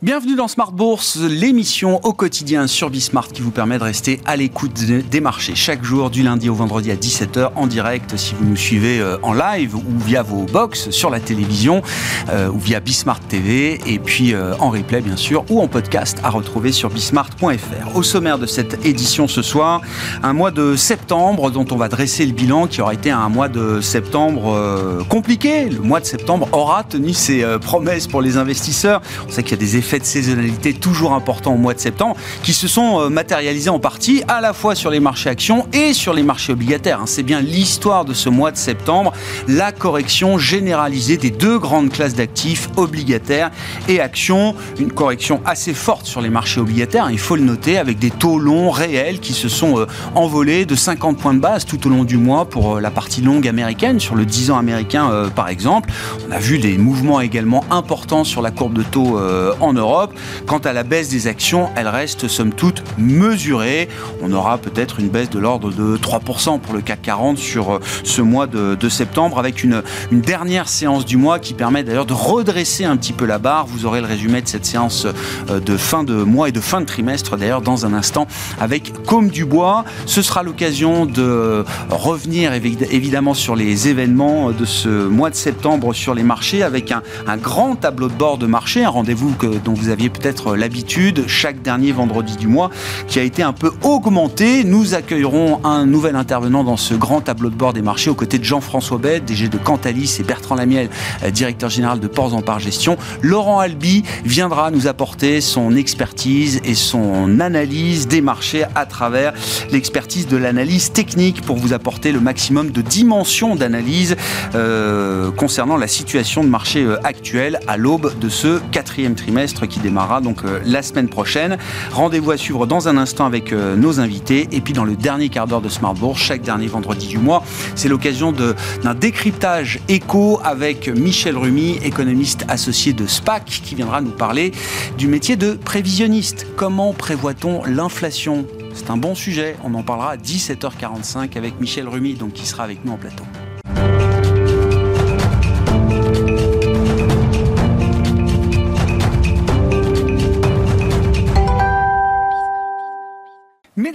Bienvenue dans Smart Bourse, l'émission au quotidien sur Bismart qui vous permet de rester à l'écoute des marchés chaque jour du lundi au vendredi à 17h en direct si vous nous suivez euh, en live ou via vos box sur la télévision euh, ou via Bismart TV et puis euh, en replay bien sûr ou en podcast à retrouver sur bismart.fr. Au sommaire de cette édition ce soir, un mois de septembre dont on va dresser le bilan qui aura été un mois de septembre compliqué. Le mois de septembre aura tenu ses promesses pour les investisseurs. On sait qu'il y a des effets de saisonnalité toujours important au mois de septembre, qui se sont euh, matérialisés en partie à la fois sur les marchés actions et sur les marchés obligataires. Hein. C'est bien l'histoire de ce mois de septembre, la correction généralisée des deux grandes classes d'actifs obligataires et actions. Une correction assez forte sur les marchés obligataires, il faut le noter, avec des taux longs réels qui se sont euh, envolés de 50 points de base tout au long du mois pour euh, la partie longue américaine, sur le 10 ans américain par exemple. On a vu des mouvements également importants sur la courbe de taux en Europe. Quant à la baisse des actions, elle reste somme toute mesurée. On aura peut-être une baisse de l'ordre de 3% pour le CAC 40 sur euh, ce mois de, septembre, avec une, dernière séance du mois qui permet d'ailleurs de redresser un petit peu la barre. Vous aurez le résumé de cette séance euh, de fin de mois et de fin de trimestre d'ailleurs dans un instant avec Comme du Bois. Ce sera l'occasion de revenir évidemment sur les événements de ce mois de septembre sur les marchés avec un, un grand tableau de bord de marché, un rendez-vous que dont vous aviez peut-être l'habitude chaque dernier vendredi du mois, qui a été un peu augmenté. Nous accueillerons un nouvel intervenant dans ce grand tableau de bord des marchés aux côtés de Jean-François Bête, DG de Cantalis et Bertrand Lamiel, euh, directeur général de Ports en Par Gestion. Laurent Albi viendra nous apporter son expertise et son analyse des marchés à travers l'expertise de l'analyse technique pour vous apporter le maximum de dimensions d'analyse euh, concernant la situation de marché euh, actuelle à l'aube de ce quatrième trimestre qui démarrera euh, la semaine prochaine. Rendez-vous à suivre dans un instant avec euh, nos invités. Et puis dans le dernier quart d'heure de Smart Bourse, chaque dernier vendredi du mois, c'est l'occasion d'un décryptage éco avec Michel Rumi, économiste associé de SPAC, qui viendra nous parler du métier de prévisionniste. Comment prévoit-on l'inflation? C'est un bon sujet. On en parlera à 17h45 avec Michel Rumi, donc qui sera avec nous en plateau.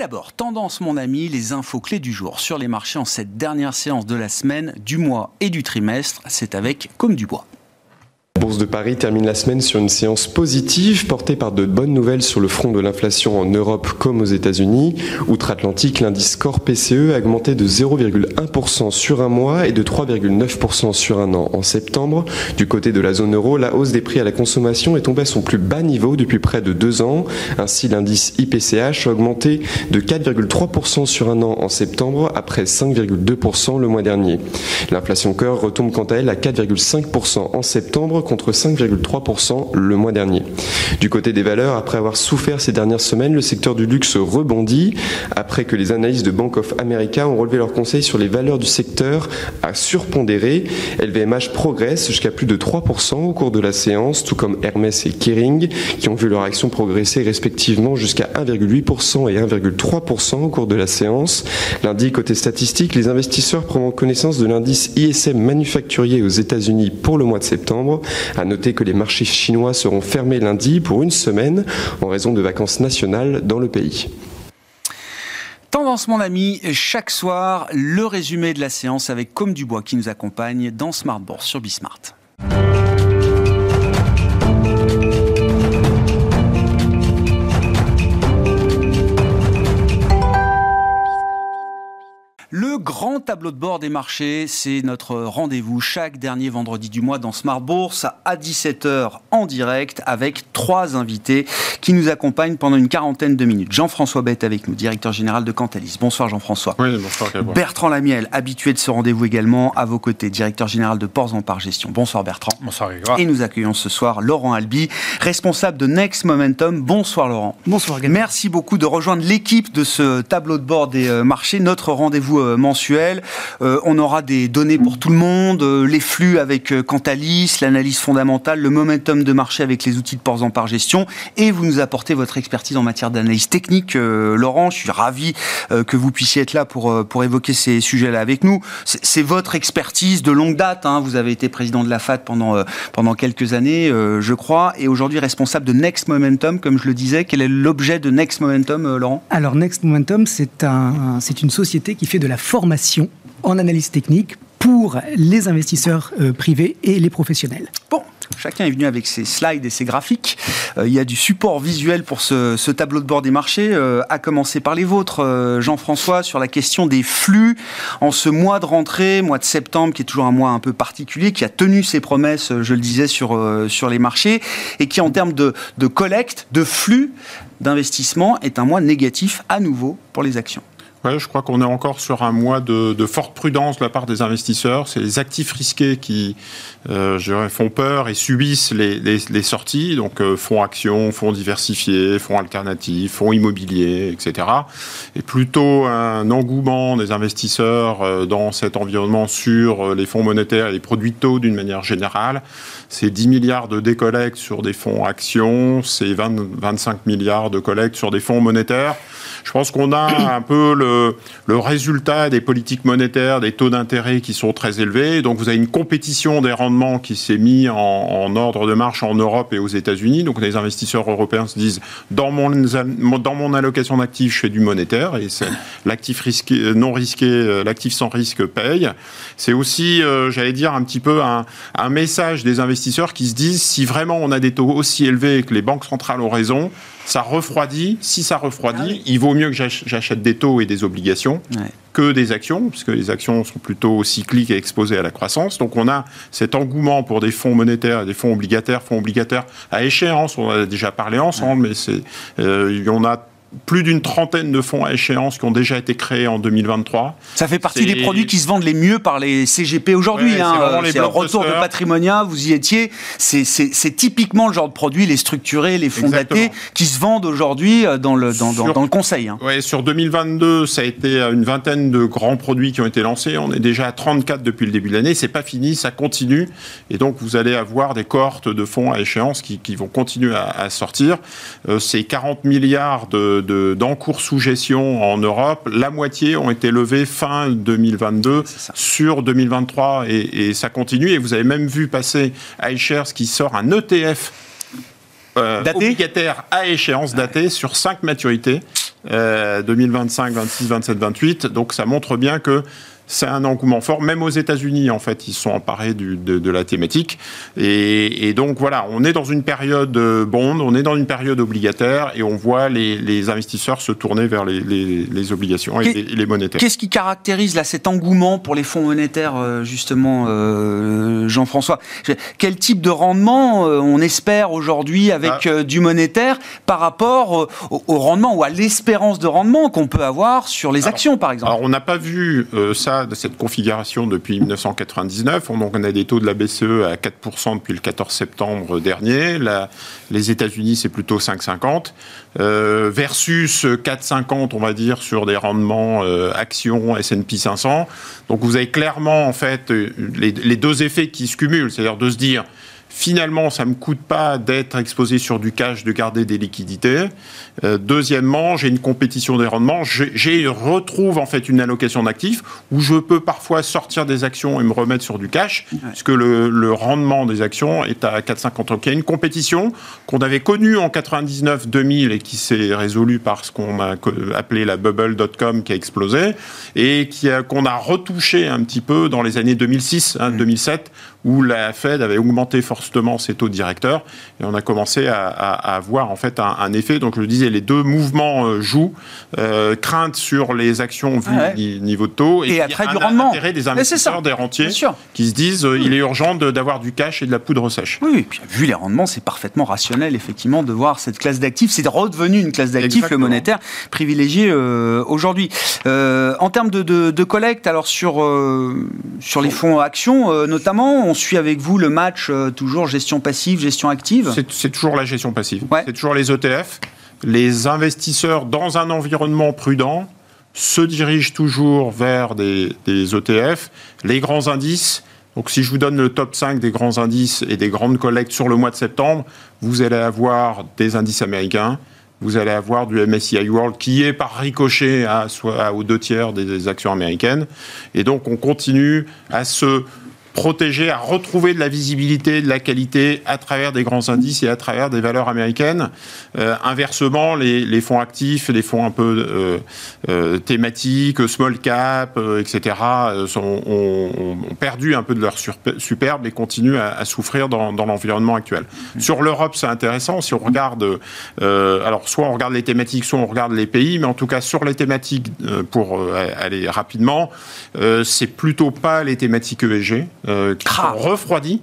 D'abord, tendance mon ami, les infos clés du jour sur les marchés en cette dernière séance de la semaine, du mois et du trimestre, c'est avec Comme du Bois. Bourse de Paris termine la semaine sur une séance positive portée par de bonnes nouvelles sur le front de l'inflation en Europe comme aux États-Unis. Outre-Atlantique, l'indice Core PCE a augmenté de 0,1% sur un mois et de 3,9% sur un an en septembre. Du côté de la zone euro, la hausse des prix à la consommation est tombée à son plus bas niveau depuis près de deux ans. Ainsi, l'indice IPCH a augmenté de 4,3% sur un an en septembre après 5,2% le mois dernier. L'inflation Core retombe quant à elle à 4,5% en septembre contre 5,3% le mois dernier. Du côté des valeurs, après avoir souffert ces dernières semaines, le secteur du luxe rebondit après que les analystes de Bank of America ont relevé leurs conseils sur les valeurs du secteur à surpondérer. LVMH progresse jusqu'à plus de 3% au cours de la séance, tout comme Hermès et Kering, qui ont vu leur action progresser respectivement jusqu'à 1,8% et 1,3% au cours de la séance. Lundi, côté statistique, les investisseurs prendront connaissance de l'indice ISM manufacturier aux États-Unis pour le mois de septembre. À noter que les marchés chinois seront fermés lundi pour une semaine en raison de vacances nationales dans le pays. Tendance mon ami, chaque soir, le résumé de la séance avec Comme Dubois qui nous accompagne dans Smart sur Bismart. Le grand tableau de bord des marchés, c'est notre rendez-vous chaque dernier vendredi du mois dans Smart Bourse à 17h en direct avec trois invités qui nous accompagnent pendant une quarantaine de minutes. Jean-François Bette avec nous, directeur général de Cantalis. Bonsoir Jean-François. Oui, bonsoir. Bertrand Lamiel, habitué de ce rendez-vous également à vos côtés, directeur général de Ports en Par Gestion. Bonsoir Bertrand. Bonsoir Et nous accueillons ce soir Laurent Albi, responsable de Next Momentum. Bonsoir Laurent. Bonsoir Merci beaucoup de rejoindre l'équipe de ce tableau de bord des euh, marchés. Notre rendez-vous mensuels. on aura des données pour tout le monde, les flux avec Cantalis, l'analyse fondamentale, le momentum de marché avec les outils de port en par gestion. Et vous nous apportez votre expertise en matière d'analyse technique. Laurent, je suis ravi que vous puissiez être là pour, pour évoquer ces sujets-là avec nous. C'est votre expertise de longue date. Hein. Vous avez été président de la FAT pendant, pendant quelques années, je crois, et aujourd'hui responsable de Next Momentum, comme je le disais. Quel est l'objet de Next Momentum, Laurent? Alors, Next Momentum, c'est un, une société qui fait de la formation en analyse technique pour les investisseurs euh, privés et les professionnels. Bon, Chacun est venu avec ses slides et ses graphiques. Euh, il y a du support visuel pour ce, tableau de bord des marchés, euh, à commencer par les vôtres, Jean-François, sur la question des flux en ce mois de rentrée, mois de septembre, qui est toujours un mois un peu particulier, qui a tenu ses promesses, je le disais, sur, sur les marchés, et qui, en termes de, de collecte, de flux d'investissement, est un mois négatif à nouveau pour les actions. Ouais, je crois qu'on est encore sur un mois de, de, forte prudence de la part des investisseurs. C'est les actifs risqués qui euh, je dirais, font peur et subissent les, les, les sorties, donc euh, fonds actions, fonds diversifiés, fonds alternatifs, fonds immobiliers, etc. Et plutôt un engouement des investisseurs euh, dans cet environnement sur euh, les fonds monétaires et les produits taux d'une manière générale. C'est 10 milliards de décollectes sur des fonds actions, c'est 25 milliards de collectes sur des fonds monétaires. Je pense qu'on a un peu le, le, résultat des politiques monétaires, des taux d'intérêt qui sont très élevés. Donc vous avez une compétition des rendements qui s'est mis en, en, ordre de marche en Europe et aux États-Unis. Donc les investisseurs européens se disent dans mon, dans mon allocation d'actifs, je fais du monétaire et l'actif risqué, non risqué, euh, l'actif sans risque paye. C'est aussi, euh, j'allais dire, un petit peu un, un message des investisseurs qui se disent si vraiment on a des taux aussi élevés et que les banques centrales ont raison, ça refroidit. Si ça refroidit, ah il vaut mieux que j'achète des taux et des obligations que des actions, puisque les actions sont plutôt cycliques et exposées à la croissance. Donc on a cet engouement pour des fonds monétaires des fonds obligataires, fonds obligataires à échéance. On en a déjà parlé ensemble, mais c'est, euh, en a plus d'une trentaine de fonds à échéance qui ont déjà été créés en 2023. Ça fait partie des produits qui se vendent les mieux par les CGP aujourd'hui. hein. c'est un retour de patrimonia, vous y étiez. C'est typiquement le genre de produit, les structurés, les fonds datés, qui se vendent aujourd'hui euh, dans le, dans, dans, le conseil. Hein. Ouais, sur 2022, ça a été une vingtaine de grands produits qui ont été lancés. On est déjà à 34 depuis le début de l'année. C'est pas fini, ça continue. Et donc, vous allez avoir des cohortes de fonds à échéance qui, qui vont continuer à, à sortir. Euh, c'est 40 milliards de d'encours sous gestion en Europe, la moitié ont été levés fin 2022 sur 2023 et, ça continue. Et vous avez même vu passer iShares qui sort un ETF euh, obligataire à échéance datée sur cinq maturités. 2025, 26, 27, 28. Donc ça montre bien que c'est un engouement fort. Même aux États-Unis, en fait, ils sont emparés du, de, la thématique. Et, donc voilà, on est dans une période euh, bond, on est dans une période obligataire, et on voit les, investisseurs se tourner vers les, obligations et les, monétaires. Qu'est-ce qui caractérise là cet engouement pour les fonds monétaires, euh, justement, euh, Jean-François? Quel type de rendement on espère aujourd'hui avec ah. du monétaire par rapport au, rendement ou à l'espérance de rendement qu'on peut avoir sur les actions, par exemple? Alors on n'a pas vu ça de cette configuration depuis 1999. On, a des taux de la BCE à 4% depuis le 14 septembre dernier. les États-Unis, c'est plutôt 5,50 euh, versus 4,50, on va dire, sur des rendements euh, actions S&P 500. Donc vous avez clairement en fait les, les deux effets qui se cumulent, c'est-à-dire de se dire Finalement, ça ne me coûte pas d'être exposé sur du cash, de garder des liquidités. Euh, deuxièmement, j'ai une compétition des rendements. J'ai retrouve en fait une allocation d'actifs où je peux parfois sortir des actions et me remettre sur du cash, puisque le, le, rendement des actions est à 4,50. Donc il y a une compétition qu'on avait connue en 99-2000 et qui s'est résolue par ce qu'on a appelé la bubble.com qui a explosé et qu'on a, a retouché un petit peu dans les années 2006, hein, 2007 où la Fed avait augmenté fortement ses taux directeurs et on a commencé à, à, avoir en fait un, effet. Donc je le disais, les deux mouvements euh, jouent, euh, crainte sur les actions vu niveau de taux et, et attrait du rendement. Intérêt des investisseurs, des rentiers qui se disent euh, il est urgent d'avoir du cash et de la poudre sèche. Oui, et puis vu les rendements, c'est parfaitement rationnel effectivement de voir cette classe d'actifs. C'est redevenu une classe d'actifs, le monétaire privilégié aujourd'hui. en termes de, de, de, collecte, alors sur, sur les fonds actions notamment, on suit avec vous le match euh, toujours gestion passive, gestion active? C'est toujours la gestion passive. C'est toujours les ETF. Les investisseurs dans un environnement prudent se dirigent toujours vers des, des ETF. Les grands indices, donc si je vous donne le top 5 des grands indices et des grandes collectes sur le mois de septembre, vous allez avoir des indices américains, vous allez avoir du MSCI World qui est par ricochet à, soit aux deux tiers des actions américaines. Et donc on continue à se protéger, à retrouver de la visibilité, de la qualité à travers des grands indices et à travers des valeurs américaines. Euh, inversement, les, les, fonds actifs, les fonds un peu euh, euh, thématiques, small cap, euh, etc., euh, sont, ont, ont, perdu un peu de leur superbe et continuent à, à souffrir dans, dans l'environnement actuel. Mmh. Sur l'Europe, c'est intéressant. Si on regarde, euh, alors soit on regarde les thématiques, soit on regarde les pays, mais en tout cas sur les thématiques, pour aller rapidement, c'est plutôt pas les thématiques ESG euh, qui sont refroidis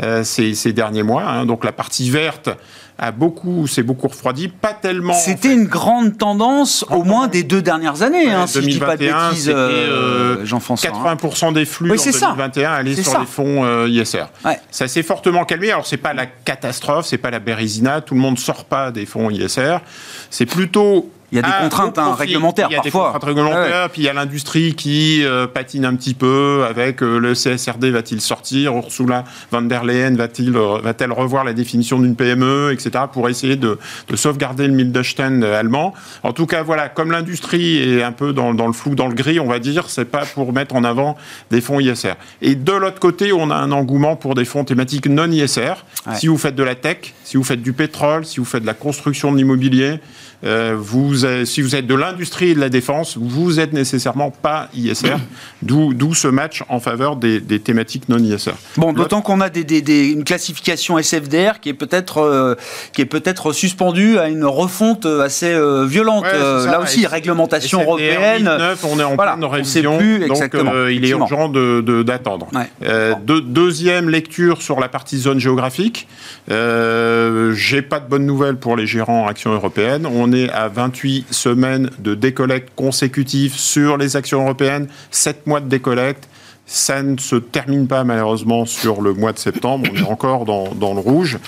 euh, ces, ces, derniers mois. Hein. Donc la partie verte a beaucoup, s'est beaucoup refroidi, pas tellement. C'était en fait. une grande tendance, au moins des deux dernières années, ouais, hein, si 2021, je dis pas de bêtises, euh, Jean-François. 80% hein. des flux oui, en 2021 allaient sur ça. les fonds euh, ISR. Ouais. Ça s'est fortement calmé. Alors c'est pas la catastrophe, c'est pas la bérésina, tout le monde sort pas des fonds ISR. C'est plutôt il y a des ah, contraintes hein, réglementaires parfois. Il y a des contraintes réglementaires, ouais. puis il y a l'industrie qui euh, patine un petit peu avec euh, le CSRD va-t-il sortir, Ursula von der Leyen va-t-il euh, va-t-elle revoir la définition d'une PME, etc. pour essayer de, de sauvegarder le Mittelstand allemand. En tout cas, voilà, comme l'industrie est un peu dans, dans, le flou, dans le gris, on va dire, c'est pas pour mettre en avant des fonds ISR. Et de l'autre côté, on a un engouement pour des fonds thématiques non ISR. Ouais. Si vous faites de la tech, si vous faites du pétrole, si vous faites de la construction de l'immobilier, euh, vous, si vous êtes de l'industrie et de la défense, vous êtes nécessairement pas ISR, d'où ce match en faveur des, des thématiques non ISR. Bon, d'autant qu'on a des, des, des, une classification SFDR qui est peut-être euh, qui est peut-être suspendue à une refonte assez euh, violente. Ouais, Là aussi, réglementation SFDR européenne. 9, on est en voilà, pleine révision, plus donc euh, il est urgent d'attendre. De, de, ouais. de, deuxième lecture sur la partie zone géographique. J'ai pas de bonnes nouvelles pour les gérants actions européennes. On on est à 28 semaines de décollecte consécutive sur les actions européennes, 7 mois de décollecte. Ça ne se termine pas malheureusement sur le mois de septembre. On est encore dans, dans le rouge.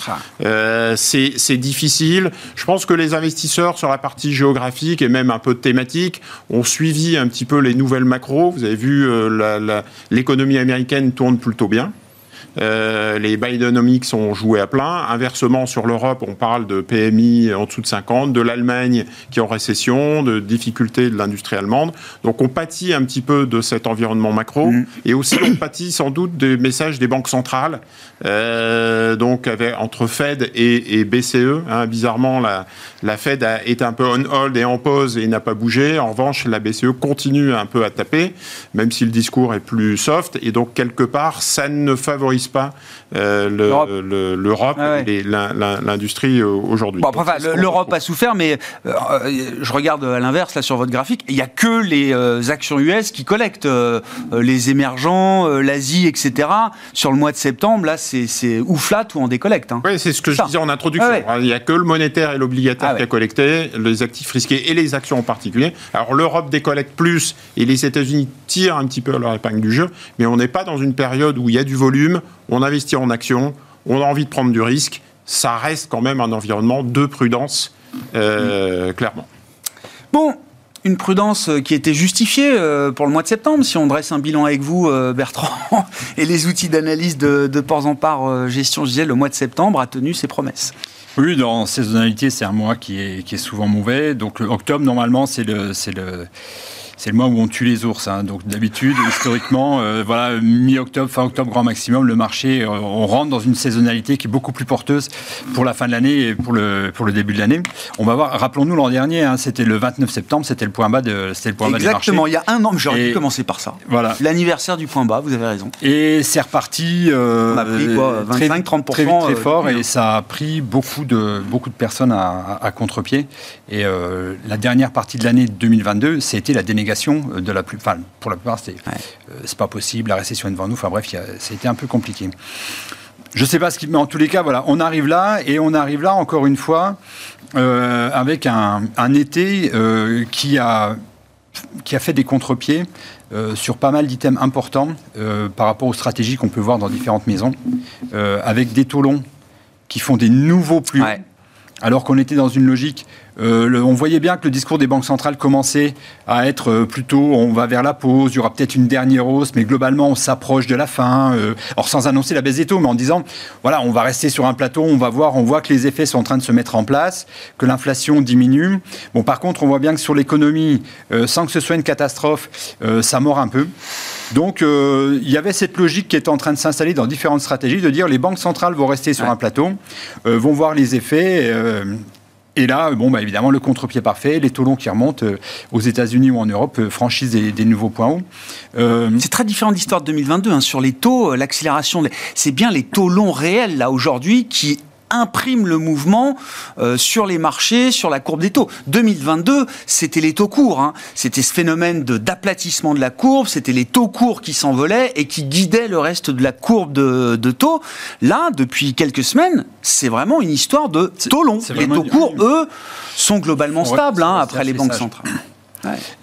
Euh, c'est difficile. Je pense que les investisseurs sur la partie géographique et même un peu thématique ont suivi un petit peu les nouvelles macros. Vous avez vu, euh, l'économie américaine tourne plutôt bien. Euh, les Bidenomics ont joué à plein. Inversement, sur l'Europe, on parle de PMI en dessous de 50, de l'Allemagne qui est en récession, de difficultés de l'industrie allemande. Donc on pâtit un petit peu de cet environnement macro mmh. et aussi on pâtit sans doute des messages des banques centrales, euh, donc avec, entre Fed et, et BCE. Hein, bizarrement, la, la Fed a, est un peu on hold et en pause et n'a pas bougé. En revanche, la BCE continue un peu à taper, même si le discours est plus soft. Et donc, quelque part, ça ne favorise pas euh, l'Europe ah ouais. et l'industrie aujourd'hui. Bon, enfin, L'Europe a souffert, mais euh, je regarde à l'inverse, là, sur votre graphique, il n'y a que les euh, actions US qui collectent. Euh, les émergents, euh, l'Asie, etc. Sur le mois de septembre, là, c'est ou flat ou en décollecte. Hein. Oui, c'est ce que ça. je disais en introduction. Ah. Il n'y a que le monétaire et l'obligataire ah qui a collecté, les actifs risqués et les actions en particulier. Alors l'Europe décollecte plus et les États-Unis tirent un petit peu leur épingle du jeu, mais on n'est pas dans une période où il y a du volume, on investit en actions, on a envie de prendre du risque. Ça reste quand même un environnement de prudence, euh, clairement. Bon, une prudence qui était justifiée euh, pour le mois de septembre, si on dresse un bilan avec vous, euh, Bertrand, et les outils d'analyse de, de Ports en Part euh, Gestion, je disais, le mois de septembre a tenu ses promesses. Oui, dans saisonnalité, c'est un mois qui est, qui est souvent mauvais. Donc, octobre, normalement, c'est le, c'est le, c'est le mois où on tue les ours. Hein. Donc d'habitude, historiquement, euh, voilà, mi-octobre, fin octobre, grand maximum, le marché, euh, on rentre dans une saisonnalité qui est beaucoup plus porteuse pour la fin de l'année et pour le, pour le début de l'année. On va voir, rappelons-nous l'an dernier, hein, c'était le 29 septembre, c'était le point bas de, c'était le point Exactement, bas il y a un an, j'aurais dû commencer par ça. Voilà. L'anniversaire du point bas, vous avez raison. Et c'est reparti. Euh, on a pris quoi, 25, 30 très, vite, très fort, euh, et ça a pris beaucoup de, beaucoup de personnes à, à, à contre-pied. Et la dernière partie de l'année 2022, c'était la dénégation de la plus, enfin, pour la plupart, c'est ouais. euh, pas possible, la récession est devant nous. Enfin bref, c'était un peu compliqué. Je sais pas ce qui, mais en tous les cas, voilà, on arrive là et on arrive là encore une fois euh, avec un, un été euh, qui a qui a fait des contre-pieds euh, sur pas mal d'items importants euh, par rapport aux stratégies qu'on peut voir dans différentes maisons, euh, avec des taux longs qui font des nouveaux plus ouais alors qu'on était dans une logique euh, on voyait bien que le discours des banques centrales commençait à être euh, plutôt on va vers la pause, il y aura peut-être une dernière hausse, mais globalement on s'approche de la fin. Euh, or sans annoncer la baisse des taux, mais en disant voilà, on va rester sur un plateau, on va voir, on voit que les effets sont en train de se mettre en place, que l'inflation diminue. Bon, par contre, on voit bien que sur l'économie, sans que ce soit une catastrophe, ça mord un peu. Donc, il y avait cette logique qui est en train de s'installer dans différentes stratégies, de dire les banques centrales vont rester sur un plateau, vont voir les effets. Et là, bon, bah, évidemment, le contre-pied parfait, les taux longs qui remontent euh, aux États-Unis ou en Europe euh, franchissent des, nouveaux points hauts. Euh, c'est très différent de l'histoire de 2022. Hein. Sur les taux, l'accélération, c'est bien les taux longs réels, là, aujourd'hui, qui imprime le mouvement euh, sur les marchés, sur la courbe des taux. 2022, c'était les taux courts. Hein. C'était ce phénomène d'aplatissement de, la courbe, c'était les taux courts qui s'envolaient et qui guidaient le reste de la courbe de, de taux. Là, depuis quelques semaines, c'est vraiment une histoire de taux longs. Les taux courts, eux, sont globalement stables hein, après les banques centrales.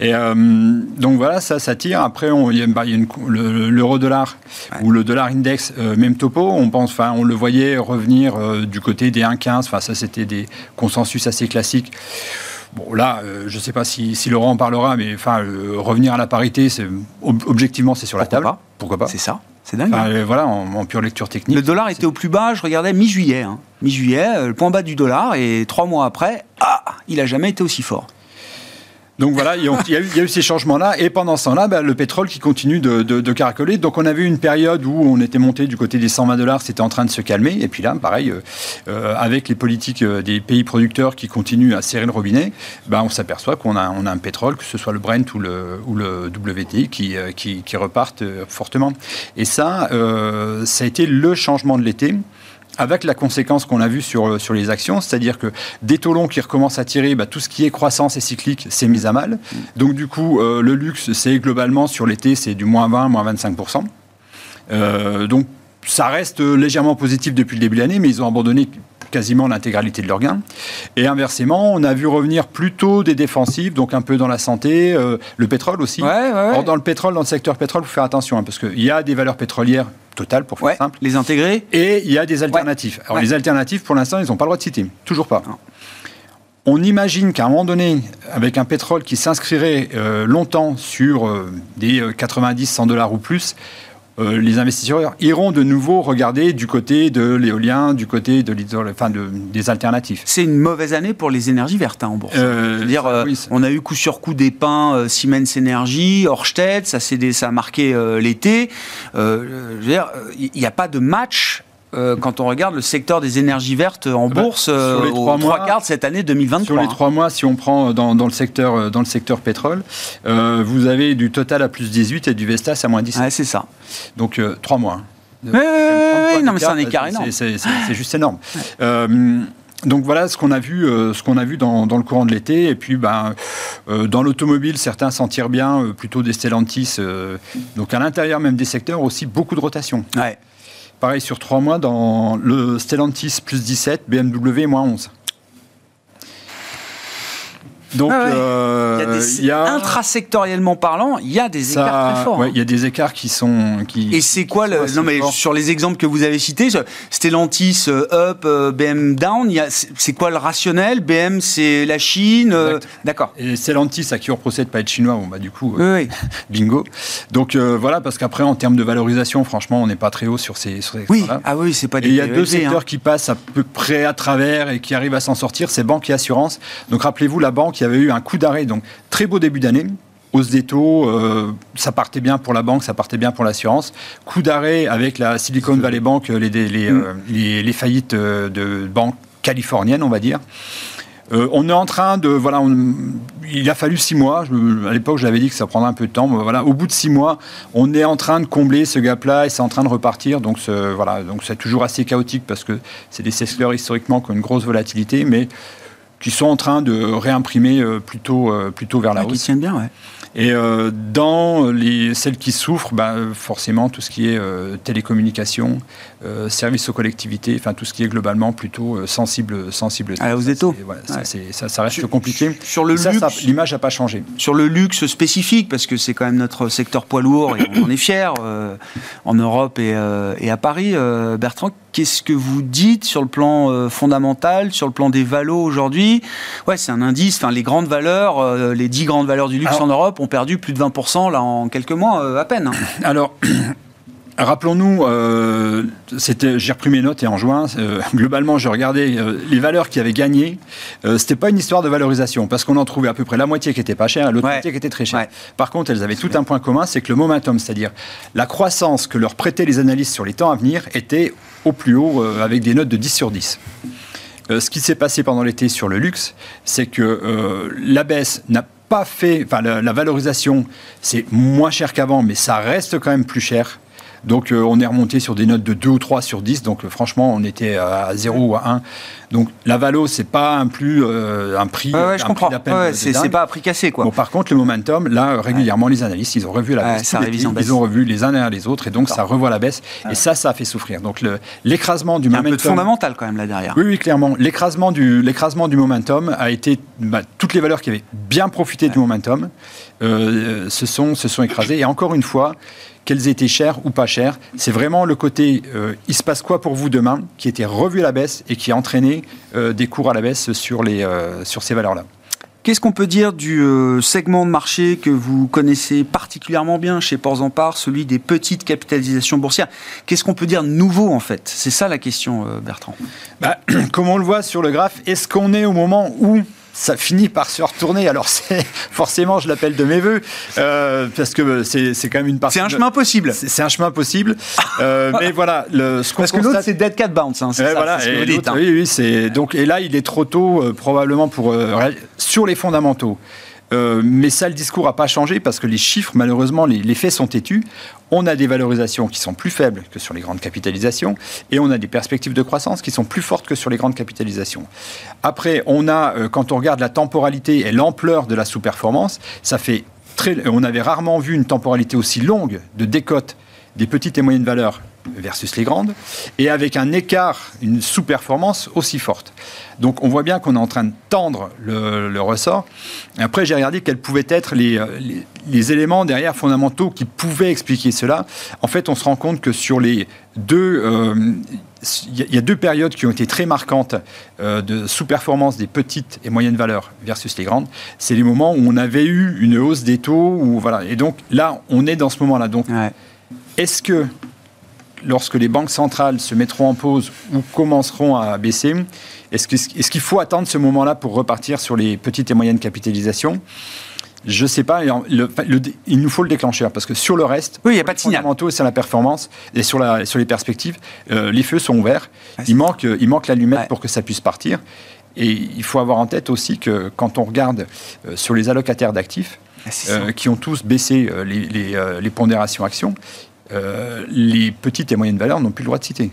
Et euh, donc voilà, ça, ça tire. Après, il y a, bah, l'euro-dollar ou le dollar index, euh, même topo. On pense, enfin, on le voyait revenir euh, du côté des 1,15. Enfin, ça, c'était des consensus assez classiques. Bon, là, je ne sais pas si, Laurent en parlera, mais enfin, revenir à la parité, objectivement, c'est sur la table. Pourquoi pas? C'est ça. C'est dingue. Hein. voilà, en, pure lecture technique. Le dollar était au plus bas, je regardais mi-juillet. Hein. Mi-juillet, le point bas du dollar, et trois mois après, ah, il n'a jamais été aussi fort. Donc voilà, il y, a eu, ces changements-là. Et pendant ce temps-là, bah, le pétrole qui continue de, caracoler. Donc on a vu une période où on était monté du côté des 120 dollars, c'était en train de se calmer. Et puis là, pareil, euh, euh, avec les politiques euh, des pays producteurs qui continuent à serrer le robinet, bah, on s'aperçoit qu'on a, un pétrole, que ce soit le Brent ou le, ou qui, qui repartent fortement. Et ça, ça a été le changement de l'été avec la conséquence qu'on a vue sur, euh, sur les actions, c'est-à-dire que des taux longs qui recommencent à tirer, bah, tout ce qui est croissance et cyclique, c'est mis à mal. Donc du coup, euh, le luxe, c'est globalement sur l'été, c'est du moins 20, moins 25%. Euh, donc ça reste légèrement positif depuis le début de l'année, mais ils ont abandonné quasiment l'intégralité de leurs gains. Et inversement, on a vu revenir plutôt des défensifs, donc un peu dans la santé, le pétrole aussi. Or, dans le pétrole, dans le secteur pétrole, il faut faire attention, hein, parce qu'il y a des valeurs pétrolières Total, pour faire simple. Les intégrer Et il y a des alternatives. Alors, les alternatives, pour l'instant, ils n'ont pas le droit de citer. Toujours pas. On imagine qu'à un moment donné, avec un pétrole qui s'inscrirait euh, longtemps sur euh, des 90-100 euh, dollars ou plus, euh, les investisseurs iront de nouveau regarder du côté de l'éolien, du côté de, enfin de des alternatives. C'est une mauvaise année pour les énergies vertes hein, en bourse. Euh, dire, euh, on a eu coup sur coup des pains Siemens Energy, Orsted, ça, ça a marqué l'été. il n'y a pas de match euh, quand on regarde le secteur des énergies vertes en ah bah, bourse euh, les trois mois, quarts cette année 2023. Sur les trois mois, si on prend dans, le, secteur, euh, dans le secteur pétrole, vous avez du Total à plus 18 et du Vestas à moins 17. Ouais, c'est ça. Donc trois mois. Hein. Oui, non, mais c'est un écart énorme. C'est juste énorme. donc voilà ce qu'on a vu, ce qu'on a vu dans, le courant de l'été. Et puis, ben, dans l'automobile, certains s'en tirent bien, plutôt des Stellantis. donc à l'intérieur même des secteurs, aussi beaucoup de rotation. Ouais. Pareil sur trois mois, dans le Stellantis plus 17, BMW moins 11. Donc, ah euh, il y a intrasectoriellement parlant, il y a des écarts très forts. Hein. il y a des écarts qui sont. Qui, Et c'est quoi le, Non, mais sur les exemples que vous avez cités, Stellantis euh, up, euh, BM down, c'est quoi le rationnel? BM, c'est la Chine. D'accord. Et Stellantis, à qui on procède pas être chinois, bon, bah, du coup, bingo. Donc voilà, parce qu'après, en termes de valorisation, franchement, on n'est pas très haut sur ces. Sur oui, ah oui, c'est pas des. il y a deux secteurs hein. qui passent à peu près à travers et qui arrivent à s'en sortir, c'est banque et assurance. Donc rappelez-vous, la banque, il y avait eu un coup d'arrêt. Donc, très beau début d'année. Hausse des taux, euh, ça partait bien pour la banque, ça partait bien pour l'assurance. Coup d'arrêt avec la Silicon Valley Bank, les, les, euh, les, faillites euh, de banques californiennes, on va dire. on est en train de. Voilà, il a fallu six mois. à l'époque, j'avais dit que ça prendrait un peu de temps. Mais voilà, au bout de six mois, on est en train de combler ce gap-là et c'est en train de repartir. Donc, voilà, donc c'est toujours assez chaotique parce que c'est des secteurs historiquement qui ont une grosse volatilité, mais qui sont en train de réimprimer euh, plutôt, euh, plutôt vers la hausse. Qui tiennent bien, ouais. Et euh, dans les, celles qui souffrent, bah, forcément tout ce qui est télécommunications, services aux collectivités, enfin tout ce qui est globalement plutôt sensible, sensible. À la hausse des taux. Ça, ça, reste compliqué. Sur le luxe, l'image n'a pas changé. Sur le luxe spécifique, parce que c'est quand même notre secteur poids lourd et on en est fier en Europe et, et à Paris, Bertrand Qu'est-ce que vous dites sur le plan euh, fondamental, sur le plan des valos aujourd'hui? Ouais, c'est un indice. Enfin, les grandes valeurs, euh, les 10 grandes valeurs du luxe en Europe ont perdu plus de 20% là en quelques mois euh, à peine. Hein. Alors, Rappelons-nous, euh, c'était, j'ai repris mes notes et en juin, euh, globalement, je regardais euh, les valeurs qui avaient gagné. C'était pas une histoire de valorisation, parce qu'on en trouvait à peu près la moitié qui était pas chère, l'autre moitié qui était très chère. Par contre, elles avaient tout un point commun, c'est que le momentum, c'est-à-dire la croissance que leur prêtaient les analystes sur les temps à venir, était au plus haut, avec des notes de 10 sur 10. ce qui s'est passé pendant l'été sur le luxe, c'est que la baisse n'a pas fait, enfin la, la valorisation, c'est moins cher qu'avant, mais ça reste quand même plus cher donc euh, on est remonté sur des notes de 2 ou 3 sur 10. Donc euh, franchement, on était à 0 ou à 1. Donc la Valo, c'est pas un plus euh, un prix. Ouais, je comprends. c'est pas un prix cassé quoi. Bon, par contre, le momentum, là régulièrement les analystes, ils ont revu la baisse. ils ont revu les uns derrière les autres et donc ça revoit la baisse. Et ça, ça a fait souffrir. Donc l'écrasement du momentum. Un peu fondamental quand même là derrière. Oui, oui, clairement. L'écrasement du l'écrasement du momentum a été bah, toutes les valeurs qui avaient bien profité du momentum se sont se sont écrasées. Et encore une fois qu'elles étaient chères ou pas chères. C'est vraiment le côté euh, il se passe quoi pour vous demain qui était revu à la baisse et qui a entraîné euh, des cours à la baisse sur, les, euh, sur ces valeurs-là. Qu'est-ce qu'on peut dire du segment de marché que vous connaissez particulièrement bien chez Ports en Part, celui des petites capitalisations boursières? Qu'est-ce qu'on peut dire de nouveau en fait? C'est ça la question, Bertrand. Bah, comme on le voit sur le graphe, est-ce qu'on est au moment où ça finit par se retourner. Alors c'est forcément, je l'appelle de mes voeux, euh, parce que c'est quand même une partie. C'est un chemin possible. C'est un chemin possible. Euh, mais voilà, le, ce parce que l'autre c'est Dead Cat Bounce. Hein, c'est voilà, ce que vous dites. Hein. Oui, oui, c'est donc et là il est trop tôt euh, probablement pour sur les fondamentaux. Euh, mais ça, le discours n'a pas changé parce que les chiffres, malheureusement, les, faits sont têtus. On a des valorisations qui sont plus faibles que sur les grandes capitalisations et on a des perspectives de croissance qui sont plus fortes que sur les grandes capitalisations. Après, on a, euh, quand on regarde la temporalité et l'ampleur de la sous-performance, on avait rarement vu une temporalité aussi longue de décote des petites et moyennes valeurs versus les grandes, et avec un écart, une sous-performance aussi forte. Donc on voit bien qu'on est en train de tendre le, ressort. après, j'ai regardé quels pouvaient être les, les, éléments derrière fondamentaux qui pouvaient expliquer cela. En fait, on se rend compte que sur les deux... Euh, il y a deux périodes qui ont été très marquantes euh, de sous-performance des petites et moyennes valeurs versus les grandes. C'est les moments où on avait eu une hausse des taux. Voilà. Et donc là, on est dans ce moment-là. Donc, est-ce que lorsque les banques centrales se mettront en pause ou commenceront à baisser, est-ce qu'il faut attendre ce moment-là pour repartir sur les petites et moyennes capitalisations? Je ne sais pas, il nous faut le déclencheur parce que sur le reste, oui, il n'y a pas de signal. c'est la performance et sur, la, sur les perspectives, euh, les feux sont ouverts. Il, manque, il manque l'allumette pour que ça puisse partir. Et il faut avoir en tête aussi que quand on regarde euh, sur les allocataires d'actifs, ah, euh, qui ont tous baissé les, les, pondérations actions, euh, les petites et moyennes valeurs n'ont plus le droit de citer.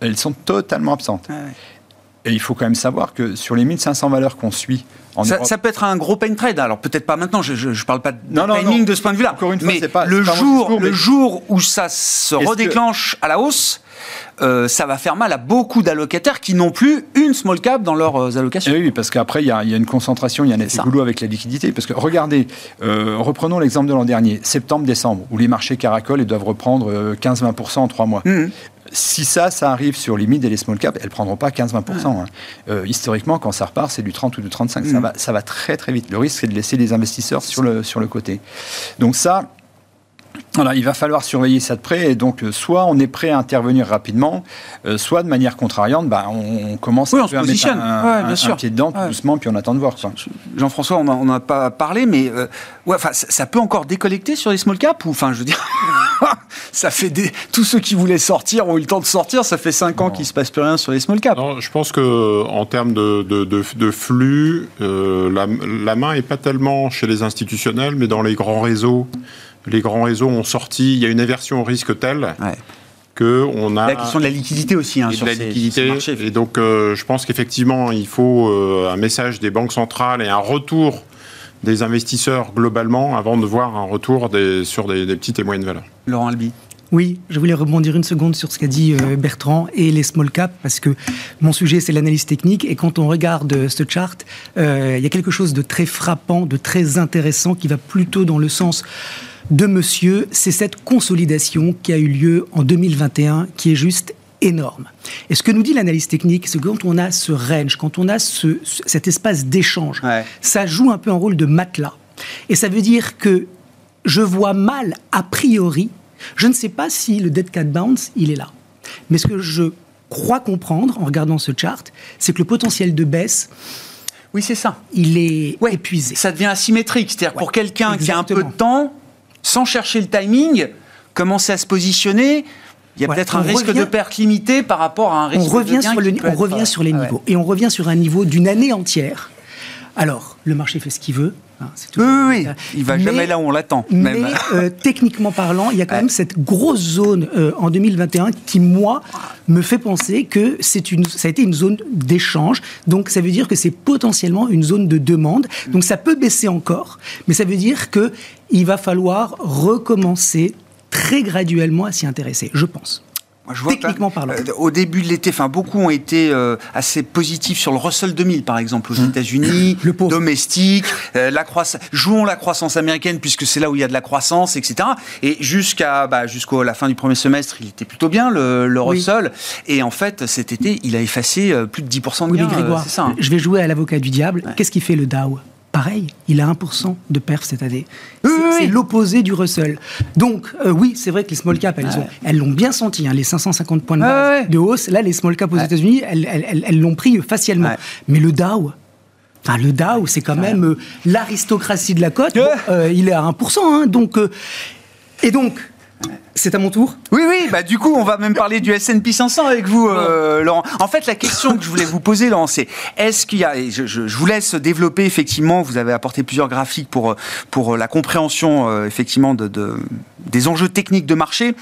Elles sont totalement absentes. Et il faut quand même savoir que sur les 1500 valeurs qu'on suit en ça, ça, peut être un gros pain trade. Alors peut-être pas maintenant, je ne parle pas de non, timing de ce point de vue-là. Mais pas, le, jour, le jour où ça se redéclenche à la hausse, euh, ça va faire mal à beaucoup d'allocataires qui n'ont plus une small cap dans leurs euh, allocations. Oui, parce qu'après, il y, a une concentration, il y a un effet boulot avec la liquidité. Parce que regardez, euh, reprenons l'exemple de l'an dernier, septembre-décembre, où les marchés caracolent et doivent reprendre 15-20% en trois mois. Mmh. si ça, ça arrive sur les mid et les small cap, elles ne prendront pas 15-20%. Hein. historiquement, quand ça repart, c'est du 30 ou du 35. Ça, mmh. va, ça va très très vite. Le risque, c'est de laisser les investisseurs sur le, sur le côté. Donc ça, voilà, il va falloir surveiller ça de près. Et donc, euh, soit on est prêt à intervenir rapidement, euh, soit de manière contrariante, bah, on, commence à, mettre un, pied dedans doucement, puis on attend de voir. Jean-François, on n'en a pas parlé, mais euh, ouais, ça peut encore décollecter sur les small caps ou, enfin, je veux dire, ça fait des... tous ceux qui voulaient sortir ont eu le temps de sortir. Ça fait 5 ans qu'il se passe plus rien sur les small caps. je pense que en termes de, de, flux, la, la main est pas tellement chez les institutionnels, mais dans les grands réseaux les grands réseaux ont sorti, il y a une aversion au risque telle que on a la question de la liquidité aussi hein, sur la liquidité. Et donc, euh, je pense qu'effectivement, il faut euh, un message des banques centrales et un retour des investisseurs globalement avant de voir un retour des, sur des, petites et moyennes valeurs. Laurent Albi. Oui, je voulais rebondir une seconde sur ce qu'a dit euh, Bertrand et les small caps, parce que mon sujet, c'est l'analyse technique. Et quand on regarde ce chart, il y a quelque chose de très frappant, de très intéressant, qui va plutôt dans le sens de monsieur, c'est cette consolidation qui a eu lieu en 2021 qui est juste énorme. Et ce que nous dit l'analyse technique, c'est que quand on a ce range, quand on a ce, cet espace d'échange, ça joue un peu un rôle de matelas. Et ça veut dire que je vois mal, a priori, je ne sais pas si le dead cat bounce, il est là. Mais ce que je crois comprendre en regardant ce chart, c'est que le potentiel de baisse, oui, c'est ça. Il est épuisé. Ça devient asymétrique. C'est-à-dire pour quelqu'un qui a un peu de temps, sans chercher le timing, commencer à se positionner, il y a peut-être un risque de perte limité par rapport à un risque on revient de sur le, On revient sur les niveaux. Et on revient sur un niveau d'une année entière. Alors, le marché fait ce qu'il veut. Hein, oui, oui, il va jamais là où on l'attend. Mais euh, techniquement parlant, il y a quand même cette grosse zone euh, en 2021 qui, moi, me fait penser que c'est une, ça a été une zone d'échange. Donc, ça veut dire que c'est potentiellement une zone de demande. Donc, ça peut baisser encore, mais ça veut dire que il va falloir recommencer très graduellement à s'y intéresser, je pense. Moi, je vois Techniquement parlant. Euh, au début de l'été, enfin, beaucoup ont été euh, assez positifs sur le Russell 2000, par exemple, aux mmh. États-Unis, le domestique, euh, la croissance. Jouons la croissance américaine puisque c'est là où il y a de la croissance, etc. Et jusqu'à bah, jusqu'à la fin du premier semestre, il était plutôt bien le, le Russell. Et en fait, cet été, il a effacé plus de 10% de gains. Oui, Grégoire, ça, hein. je vais jouer à l'avocat du diable. Qu'est-ce qui fait le Dow? Pareil, il a 1% de perf cette année. c'est l'opposé du Russell. Donc, euh, oui, c'est vrai que les small caps, elles, l'ont bien senti, hein, les 550 points de base de hausse. Là, les small caps aux États-Unis, elles l'ont pris facialement. Mais le Dow, Enfin, le Dow, c'est quand même euh, l'aristocratie de la cote. Euh, il est à 1%. Hein, donc, et donc, c'est à mon tour Oui, oui, bah du coup, on va même parler du S&P 500 avec vous, euh, Laurent. En fait, la question que je voulais vous poser, Laurent, c'est est-ce qu'il y a, je, je, vous laisse développer, effectivement, vous avez apporté plusieurs graphiques pour, pour la compréhension, euh, effectivement, de, de, des enjeux techniques de marché.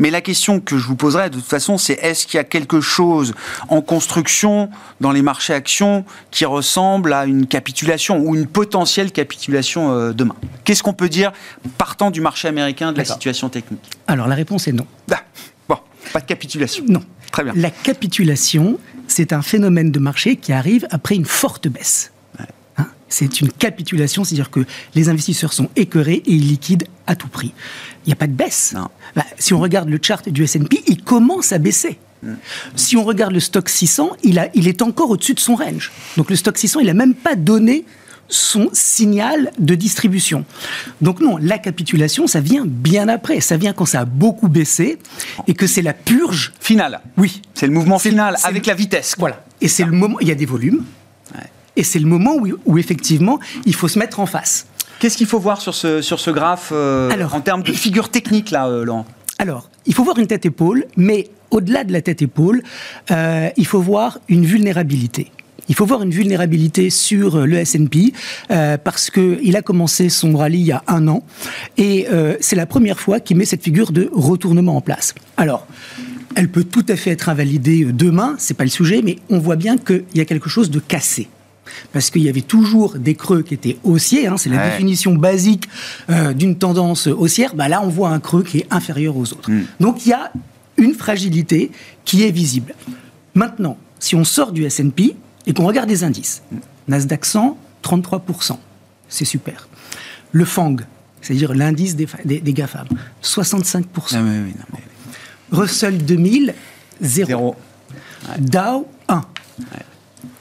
Mais la question que je vous poserai de toute façon, c'est est-ce qu'il y a quelque chose en construction dans les marchés actions qui ressemble à une capitulation ou une potentielle capitulation euh, demain? Qu'est-ce qu'on peut dire partant du marché américain de la situation technique? Alors la réponse est non. Ah, bon, pas de capitulation. Non. Très bien. La capitulation, c'est un phénomène de marché qui arrive après une forte baisse. C'est une capitulation, c'est-à-dire que les investisseurs sont écœurés et ils liquident à tout prix il n'y a pas de baisse. Bah, si on regarde le chart du S&P, il commence à baisser. Hmm. Si on regarde le stock 600, il, a, il est encore au-dessus de son range. Donc le stock 600, il n'a même pas donné son signal de distribution. Donc non, la capitulation, ça vient bien après. Ça vient quand ça a beaucoup baissé et que c'est la purge finale. Oui, c'est le mouvement final avec la vitesse. Voilà. Et c'est le moment. Il y a des volumes. Et c'est le moment où, où, effectivement il faut se mettre en face. Qu'est-ce qu'il faut voir sur ce, sur ce graphe euh, en termes de figure technique, là, euh, Laurent? Alors, il faut voir une tête-épaule, mais au-delà de la tête-épaule, euh, il faut voir une vulnérabilité. Il faut voir une vulnérabilité sur le S&P parce qu'il a commencé son rallye il y a un an et c'est la première fois qu'il met cette figure de retournement en place. Alors, elle peut tout à fait être invalidée demain, c'est pas le sujet, mais on voit bien qu'il y a quelque chose de cassé parce qu'il y avait toujours des creux qui étaient haussiers, hein, c'est la définition basique euh, d'une tendance haussière, bah là on voit un creux qui est inférieur aux autres. Hmm. Donc il y a une fragilité qui est visible. Maintenant, si on sort du S&P et qu'on regarde les indices, Nasdaq 100, 33%, c'est super. Le FANG, c'est-à-dire l'indice des, des, GAFAM, 65%. Russell 2000, 0. Dow, 1.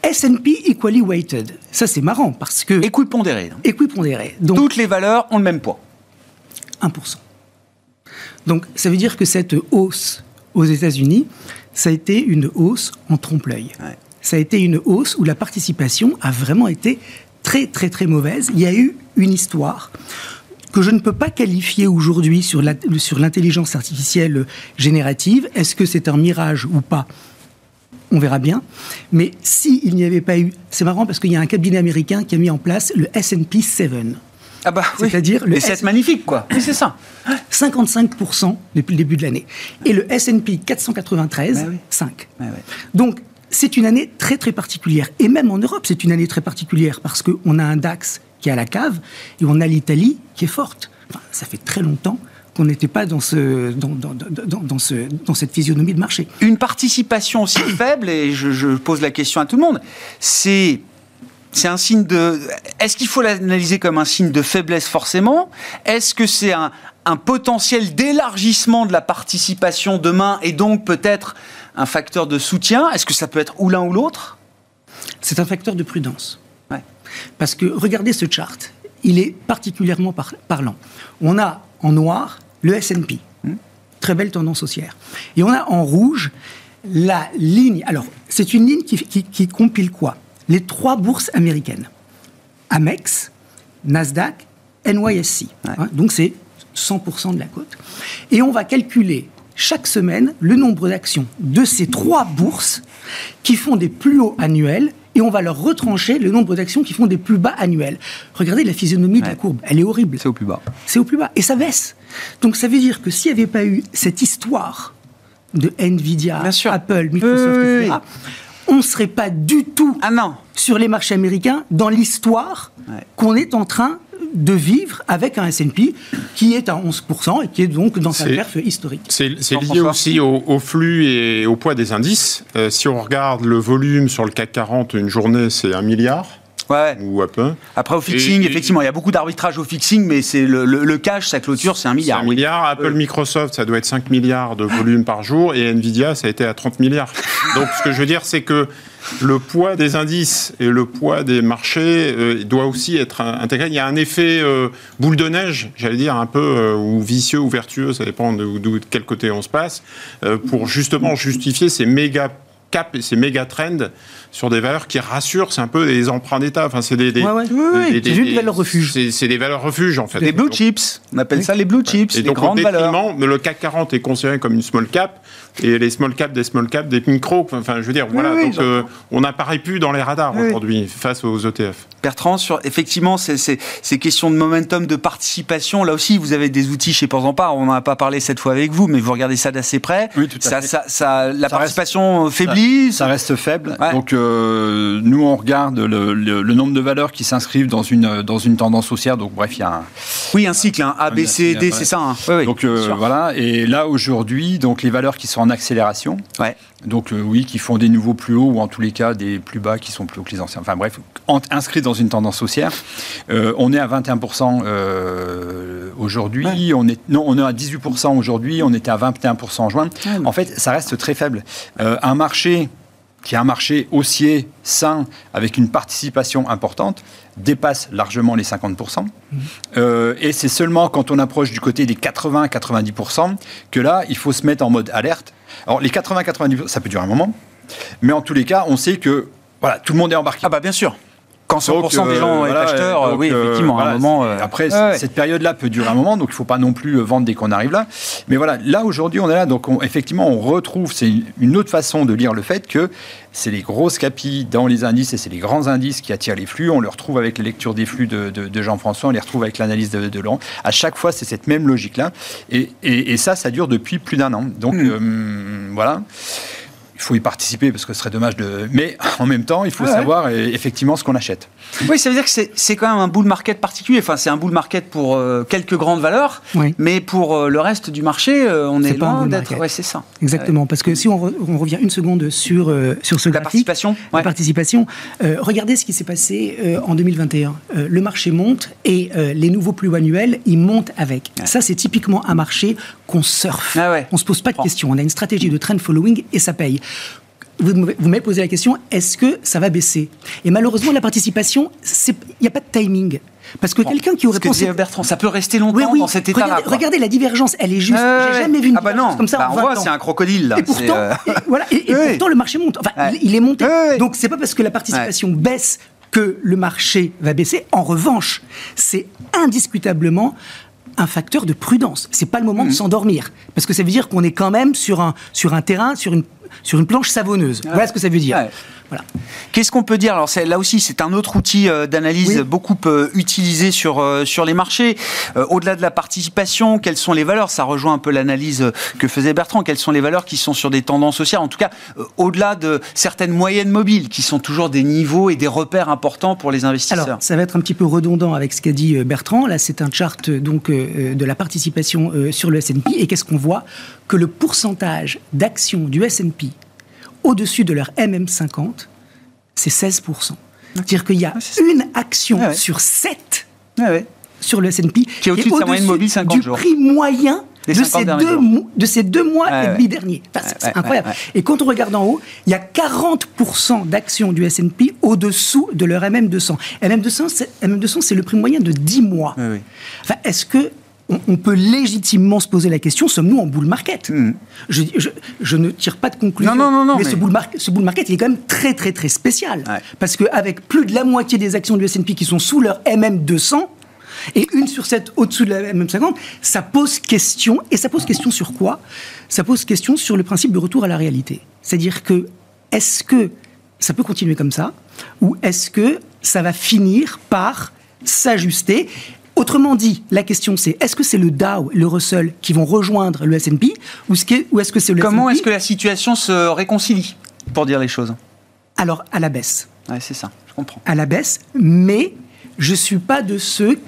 S&P equally weighted. Ça, c'est marrant parce que... Équipondéré. Équipondéré. Donc, Toutes les valeurs ont le même poids. 1%. Donc, ça veut dire que cette hausse aux États-Unis, ça a été une hausse en trompe-l'œil. Ça a été une hausse où la participation a vraiment été très, très, très mauvaise. Il y a eu une histoire que je ne peux pas qualifier aujourd'hui sur l'intelligence artificielle générative. Est-ce que c'est un mirage ou pas? On verra bien. Mais s'il n'y avait pas eu, c'est marrant parce qu'il y a un cabinet américain qui a mis en place le S&P 7. Ah bah C'est-à-dire le S... magnifique quoi. Oui, c'est ça. 55% depuis le début de l'année. Et le S&P 493, 5. Donc c'est une année très très particulière. Et même en Europe, c'est une année très particulière parce qu'on a un DAX qui est à la cave et on a l'Italie qui est forte. ça fait très longtemps qu'on n'était pas dans, ce, dans, dans, dans, ce, dans cette physionomie de marché. Une participation aussi faible, et je, pose la question à tout le monde, c'est c'est un signe de. Est-ce qu'il faut l'analyser comme un signe de faiblesse forcément? Est-ce que c'est un, un potentiel d'élargissement de la participation demain et donc peut-être un facteur de soutien? Est-ce que ça peut être ou l'un ou l'autre? C'est un facteur de prudence. Parce que regardez ce chart, il est particulièrement parlant. On a en noir le S&P, hmm. très belle tendance haussière. Et on a en rouge la ligne. Alors, c'est une ligne qui, compile quoi? Les trois bourses américaines Amex, Nasdaq, NYSC. Hein, donc, c'est 100% de la cote. Et on va calculer chaque semaine le nombre d'actions de ces trois bourses qui font des plus hauts annuels et on va leur retrancher le nombre d'actions qui font des plus bas annuels. Regardez la physionomie de la courbe, elle est horrible. C'est au plus bas. C'est au plus bas et ça baisse. Donc ça veut dire que s'il n'y avait pas eu cette histoire de Nvidia, Apple, Microsoft, etc., on ne serait pas du tout ah non. sur les marchés américains dans l'histoire qu'on est en train de vivre avec un S&P qui est à 11% et qui est donc dans sa perf historique. C'est lié aussi au, flux et au poids des indices. Euh, si on regarde le volume sur le CAC 40, une journée, c'est un milliard. Ouais. Ou à peu. Après, au fixing, effectivement, il y a beaucoup d'arbitrage au fixing, mais c'est le, cash, sa clôture, c'est un milliard. Un milliard. Apple, Microsoft, ça doit être 5 milliards de volume par jour, et Nvidia, ça a été à 30 milliards. Donc, ce que je veux dire, c'est que le poids des indices et le poids des marchés euh, doit aussi être intégré. Il y a un effet euh, boule de neige, j'allais dire, un peu, euh, ou vicieux ou vertueux, ça dépend de, de, quel côté on se passe, pour justement justifier ces méga cap et ces méga trends sur des valeurs qui rassurent, c'est un peu des emprunts d'État. Enfin, c'est des, des, des, des, valeurs refuges. C'est des valeurs refuges en fait. Les blue chips, on appelle ça les blue chips, et les donc, grandes valeurs. Le CAC 40 est considéré comme une small cap et les small cap des small cap des micro. Enfin, je veux dire, voilà. donc, euh, on n'apparaît plus dans les radars aujourd'hui face aux ETF. Bertrand, sur effectivement ces, ces, questions de momentum, de participation, là aussi, vous avez des outils chez Porzampar. On n'en a pas parlé cette fois avec vous, mais vous regardez ça d'assez près. Oui, tout à ça, fait. Ça, la participation faiblit. Ça, reste faible. Donc euh, nous, on regarde le, nombre de valeurs qui s'inscrivent dans une dans une tendance haussière. Donc bref, il y a un oui un cycle, un A, B, C, D, c'est ça. Hein. donc euh, voilà. Et là aujourd'hui, donc les valeurs qui sont en accélération. Ouais. Donc euh, oui, qui font des nouveaux plus hauts ou en tous les cas des plus bas qui sont plus hauts que les anciens. Enfin bref, inscrits dans une tendance haussière. Euh, on est à 21% euh, aujourd'hui. On est non, on est à 18% aujourd'hui. On était à 21% en juin. En fait, ça reste très faible. un marché qui est un marché haussier, sain, avec une participation importante, dépasse largement les 50%. Mmh. et c'est seulement quand on approche du côté des 80-90% que là, il faut se mettre en mode alerte alors les 80-90, ça peut durer un moment, mais en tous les cas, on sait que voilà, tout le monde est embarqué. Ah bah bien sûr. Quand 100% des gens sont acheteurs, oui, euh, effectivement, à un moment. Euh, après, cette période-là peut durer un moment, donc il ne faut pas non plus euh, vendre dès qu'on arrive là. Mais voilà, là aujourd'hui, on est là, donc effectivement, on retrouve, c'est une autre façon de lire le fait que c'est les grosses capilles dans les indices et c'est les grands indices qui attirent les flux. On le retrouve avec la lecture des flux de, Jean-François, on les retrouve avec l'analyse de, de Laurent. À chaque fois, c'est cette même logique-là. Et, ça, ça dure depuis plus d'un an. Donc hmm. voilà il faut y participer parce que ce serait dommage de. Mais en même temps, il faut savoir effectivement ce qu'on achète. Oui, ça veut dire que c'est quand même un bull market particulier. Enfin, c'est un bull market pour euh, quelques grandes valeurs, mais pour euh, le reste du marché, euh, on est, loin d'être. Ouais, c'est ça. Exactement, parce que si on, revient une seconde sur sur ce la participation, la participation, regardez ce qui s'est passé en 2021. le marché monte et les nouveaux plus annuels, ils montent avec. Ça, c'est typiquement un marché qu'on surfe. Ah on se pose pas de questions. On a une stratégie de trend following et ça paye vous, m'avez posé la question, est-ce que ça va baisser? Et malheureusement, la participation, il n'y a pas de timing. Parce que quelqu'un qui aurait pensé. Bertrand, ça peut rester longtemps dans cet état-là. Regardez, la divergence, elle est juste. J'ai jamais vu une ah bah non. comme ça. Bah on voit, c'est un crocodile. Et pourtant, euh, voilà, et, pourtant, le marché monte. Enfin, il, est monté. Donc, c'est pas parce que la participation baisse que le marché va baisser. En revanche, c'est indiscutablement un facteur de prudence. C'est pas le moment de mmh. s'endormir, parce que ça veut dire qu'on est quand même sur un, sur un terrain, sur une sur une planche savonneuse. Voilà ce que ça veut dire. Voilà. Qu'est-ce qu'on peut dire? Alors là aussi, c'est un autre outil euh, d'analyse beaucoup euh, utilisé sur euh, sur les marchés. Au-delà de la participation, quelles sont les valeurs? Ça rejoint un peu l'analyse que faisait Bertrand. Quelles sont les valeurs qui sont sur des tendances sociales En tout cas, au-delà de certaines moyennes mobiles, qui sont toujours des niveaux et des repères importants pour les investisseurs. Alors, ça va être un petit peu redondant avec ce qu'a dit Bertrand. Là, c'est un chart donc de la participation sur le S&P. Et qu'est-ce qu'on voit? Que le pourcentage d'actions du S&P au-dessus de leur MM50, c'est 16%. C'est-à-dire qu'il y a ah, une action ah sur 7 sur le S&P qui est au-dessus de sa moyenne mobile 50 du jours. prix moyen de ces, deux, de ces, deux, mois Ouais, et ouais. demi derniers. Enfin, c'est Ouais, incroyable. ouais, Et quand on regarde en haut, il y a 40% d'actions du S&P au-dessous de leur MM200. MM200, c'est MM200, c'est le prix moyen de 10 mois. Enfin, est-ce que on, on peut légitimement se poser la question sommes-nous en bull market? Je, je- je ne tire pas de conclusion. Hmm. Non, non, non, non, mais, mais- Ce, bull market, ce bull market, il est quand même très, très, très spécial. Ouais. Parce qu'avec plus de la moitié des actions du S&P qui sont sous leur MM200, et une sur sept au-dessous de la MM50, ça pose question. Et ça pose question sur quoi? Ça pose question sur le principe de retour à la réalité. C'est-à-dire que, est-ce que ça peut continuer comme ça? Ou est-ce que ça va finir par s'ajuster? Autrement dit, la question c'est est-ce que c'est le Dow, le Russell qui vont rejoindre le S&P ou est-ce que c'est le Comment est-ce que la situation se réconcilie, pour dire les choses? Alors à la baisse Ouais, c'est ça, je comprends. à la baisse, mais je suis pas de ceux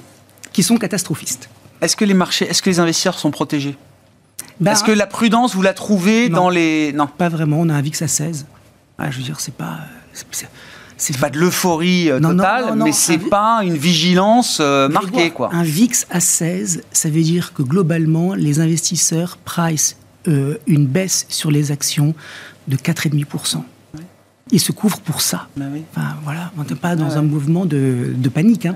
qui sont catastrophistes. Est-ce que les marchés, est-ce que les investisseurs sont protégés? Ben, Est-ce que la prudence, vous la trouvez Non. dans les... Non, Pas vraiment, on a un VIX à 16. Ah, je veux dire, c'est pas. C'est c'est pas de l'euphorie euh, non, totale, non, non, mais c'est un- pas une vigilance euh, marquée, quoi. Un VIX à 16, ça veut dire que globalement, les investisseurs price euh, une baisse sur les actions de 4,5%. Ils se couvrent pour ça. Bah oui. Enfin, voilà, on n'est pas dans un mouvement de, de panique. hein.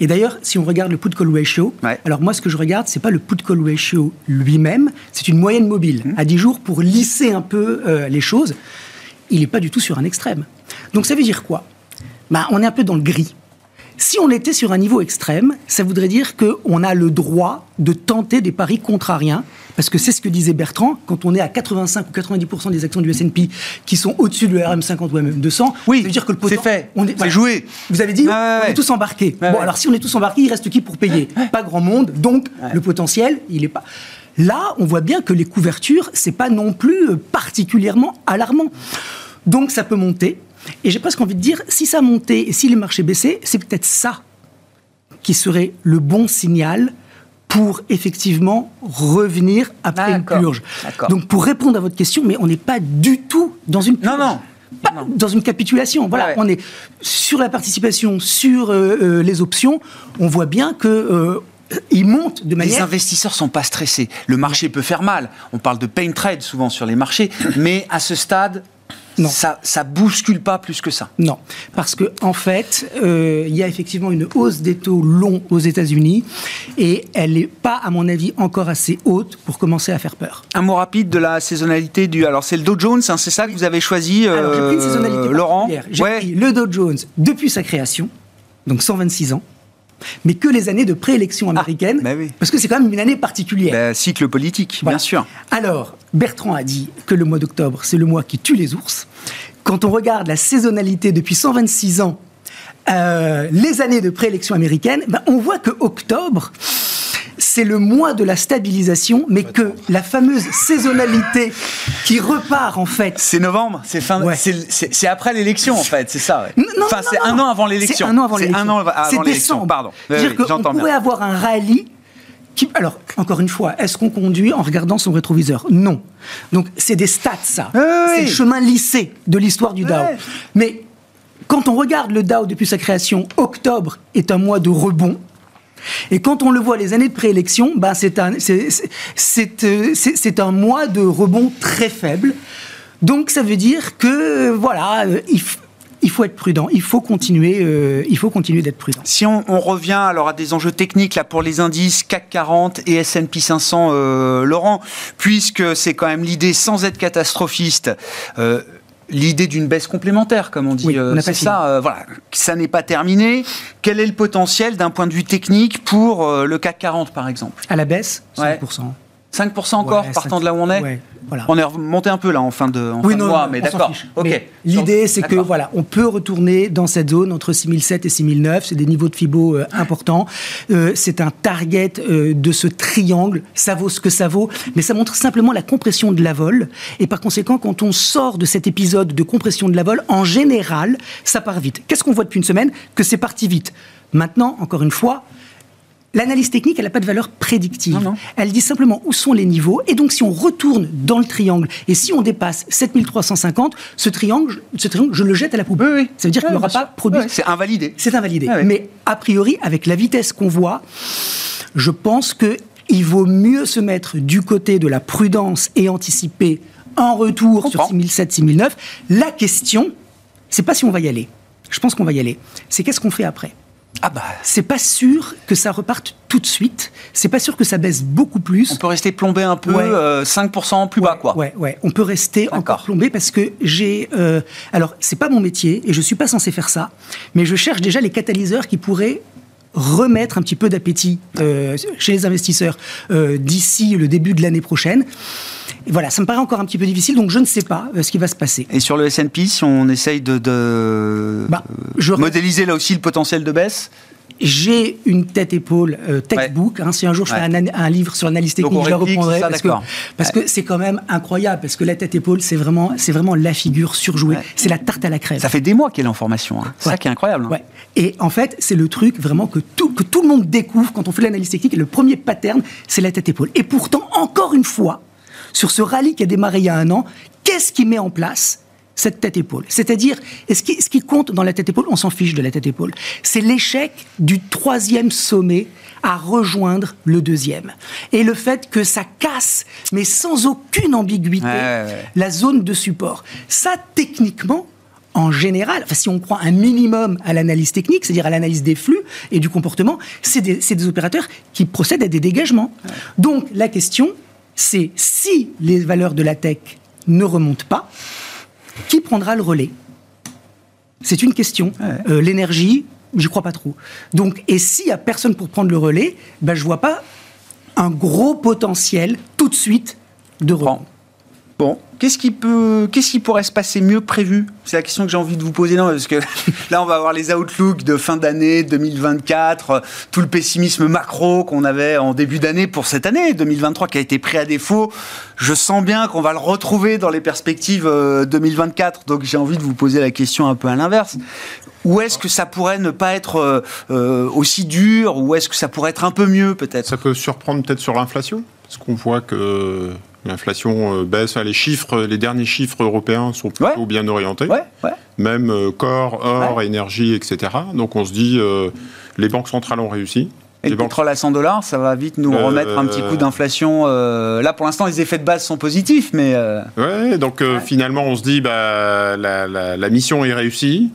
Et d'ailleurs, si on regarde le put-call ratio, alors moi, ce que je regarde, c'est pas le put-call ratio lui-même, c'est une moyenne mobile Mmh. à 10 jours pour lisser un peu les choses. Il n'est pas du tout sur un extrême. Donc ça veut dire quoi? Ben, On est un peu dans le gris. Si on était sur un niveau extrême, ça voudrait dire qu'on a le droit de tenter des paris contrariens, parce que c'est ce que disait Bertrand, quand on est à 85 ou 90% des actions du S&P qui sont au-dessus de RM50 ou RM200, Oui, ça veut dire que le c'est poten- fait, on c'est voilà. joué. Vous avez dit, Ouais, on ouais. est tous embarqués. Ouais, bon, alors si on est tous embarqués, il reste qui pour payer? Pas grand monde, donc le potentiel, il est pas... Là, on voit bien que les couvertures, c'est pas non plus euh, particulièrement alarmant. Donc ça peut monter. Et j'ai presque envie de dire, si ça montait et si les marchés baissaient, c'est peut-être ça qui serait le bon signal pour effectivement revenir après une purge. Donc pour répondre à votre question, mais on n'est pas du tout dans une Non, purge. non. Pas dans une capitulation. Voilà, Ouais. on est sur la participation, sur euh, euh, les options. On voit bien que euh, ils montent de Les manière. investisseurs sont pas stressés. Le marché peut faire mal. On parle de pain trade souvent sur les marchés, mais à ce stade, Non. ça ça bouscule pas plus que ça. Non, parce que en fait, euh, il y a effectivement une hausse des taux longs aux États-Unis et elle n'est pas, à mon avis, encore assez haute pour commencer à faire peur. Un mot rapide de la saisonnalité du. Alors c'est le Dow Jones, hein, c'est ça que vous avez choisi, euh, Alors, j'ai pris une saisonnalité Laurent? J'ai Ouais. pris le Dow Jones depuis sa création, donc 126 ans, mais que les années de préélection américaine, bah oui. parce que c'est quand même une année particulière. Bah, cycle politique, Voilà. bien sûr. Alors, Bertrand a dit que le mois d'octobre, c'est le mois qui tue les ours. Quand on regarde la saisonnalité depuis 126 ans, euh, les années de préélection américaine, ben, on voit que octobre, c'est le mois de la stabilisation, mais que la fameuse saisonnalité qui repart en fait. C'est novembre, c'est fin, Ouais. c'est- après l'élection en fait, c'est ça. ouais. Non, enfin, c'est un an avant l'élection. C'est un an avant l'élection. C'est décembre. Pardon. Oui, oui, j'entends pourrait bien. avoir un rallye. Qui, alors, encore une fois, est-ce qu'on conduit en regardant son rétroviseur? Non. Donc, c'est des stats, ça. Oui, c'est le chemin lissé de l'histoire du Dow. Ouais. Mais quand on regarde le Dow depuis sa création, octobre est un mois de rebond. Et quand on le voit les années de préélection, ben c'est un, euh, un mois de rebond très faible. Donc ça veut dire que voilà, euh, il, f- il faut être prudent, il faut continuer, euh, il faut continuer d'être prudent. Si on, revient alors à des enjeux techniques là pour les indices CAC 40 et S&P 500, euh, Laurent, puisque c'est quand même l'idée sans être catastrophiste. L'idée d'une baisse complémentaire, comme on dit, Oui, on euh, c'est ça. euh, voilà, ça n'est pas terminé. Quel est le potentiel d'un point de vue technique pour euh, le CAC 40, par exemple? À la baisse, Ouais. 5%. 5% encore, Ouais, partant 5%, de là où on est ouais, voilà. On est remonté un peu là en fin de, en fin Oui, de non, mois, non, mais d'accord. L'idée, c'est que voilà, on peut retourner dans cette zone entre 6007 et 6009. C'est des niveaux de Fibo euh, importants. Euh, c'est un target euh, de ce triangle. Ça vaut ce que ça vaut, mais ça montre simplement la compression de la vol. Et par conséquent, quand on sort de cet épisode de compression de la vol, en général, ça part vite. Qu'est-ce qu'on voit depuis une semaine? Que c'est parti vite. Maintenant, encore une fois, L'analyse technique, elle n'a pas de valeur prédictive. Non, non. Elle dit simplement où sont les niveaux. Et donc, si on retourne dans le triangle et si on dépasse 7350, ce triangle, ce triangle je le jette à la poubelle. Oui, oui. Ça veut dire qu'il n'aura pas produit. C'est invalidé. C'est invalidé. Mais a priori, avec la vitesse qu'on voit, je pense que il vaut mieux se mettre du côté de la prudence et anticiper un retour sur comprends. 6007, 6009. La question, c'est pas si on va y aller. Je pense qu'on va y aller. C'est qu'est-ce qu'on fait après? Ah bah, c'est pas sûr que ça reparte tout de suite. C'est pas sûr que ça baisse beaucoup plus. on peut rester plombé un peu, Ouais. euh, 5% plus bas, quoi. Ouais, ouais. On peut rester encore plombé parce que j'ai. euh, alors, c'est pas mon métier et je suis pas censé faire ça, mais je cherche déjà les catalyseurs qui pourraient remettre un petit peu d'appétit euh, chez les investisseurs euh, d'ici le début de l'année prochaine. Et voilà, ça me paraît encore un petit peu difficile, donc je ne sais pas euh, ce qui va se passer. Et sur le S&P, si on essaye de, de Bah, je- modéliser là aussi le potentiel de baisse, J'ai une tête-épaule euh, textbook. hein, si un jour je fais Ouais. un, livre sur l'analyse Donc technique, on je la reprendrai ça, parce que c'est quand même incroyable. Parce que la tête-épaule, c'est vraiment c'est vraiment la figure surjouée. C'est la tarte à la crème. ça fait des mois qu'elle est en formation. hein. C'est ça qui est incroyable. hein. Et en fait, c'est le truc vraiment que tout, que tout le monde découvre quand on fait l'analyse technique. Et le premier pattern, c'est la tête-épaule. Et pourtant, encore une fois, sur ce rallye qui a démarré il y a un an, qu'est-ce qui met en place? Cette tête-épaule C'est-à-dire, ce, qui, ce qui compte dans la tête-épaule, on s'en fiche de la tête-épaule, c'est l'échec du troisième sommet à rejoindre le deuxième. Et le fait que ça casse, mais sans aucune ambiguïté, Ouais, ouais, ouais. la zone de support. Ça, techniquement, en général, enfin, si on croit un minimum à l'analyse technique, c'est-à-dire à l'analyse des flux et du comportement, c'est des, c'est des opérateurs qui procèdent à des dégagements. Donc, la question, c'est si les valeurs de la tech ne remontent pas, qui prendra le relais? C'est une question. Euh, L'énergie, j'y crois pas trop. Donc, et s'il y a personne pour prendre le relais, ben, je vois pas un gros potentiel tout de suite de rebond. Bon, qu'est-ce qui pourrait se passer mieux prévu? C'est la question que j'ai envie de vous poser, non Parce que là, on va avoir les outlooks de fin d'année 2024, euh, tout le pessimisme macro qu'on avait en début d'année pour cette année 2023 qui a été pris à défaut. Je sens bien qu'on va le retrouver dans les perspectives euh, 2024. Donc, j'ai envie de vous poser la question un peu à l'inverse. Où est-ce que ça pourrait ne pas être euh, euh, aussi dur? Ou est-ce que ça pourrait être un peu mieux, peut-être? Ça peut surprendre peut-être sur l'inflation, parce qu'on voit que l'inflation euh, baisse. Les chiffres, les derniers chiffres européens sont plutôt Ouais. bien orientés. Ouais, ouais. Même euh, corps, or, énergie, etc. Donc on se dit, euh, les banques centrales ont réussi. Et les le banques pétrole à 100 dollars, ça va vite nous Euh, remettre un petit coup d'inflation. euh, là, pour l'instant, les effets de base sont positifs, mais euh, Ouais, donc euh, finalement, on se dit, bah, la, la- la mission est réussie.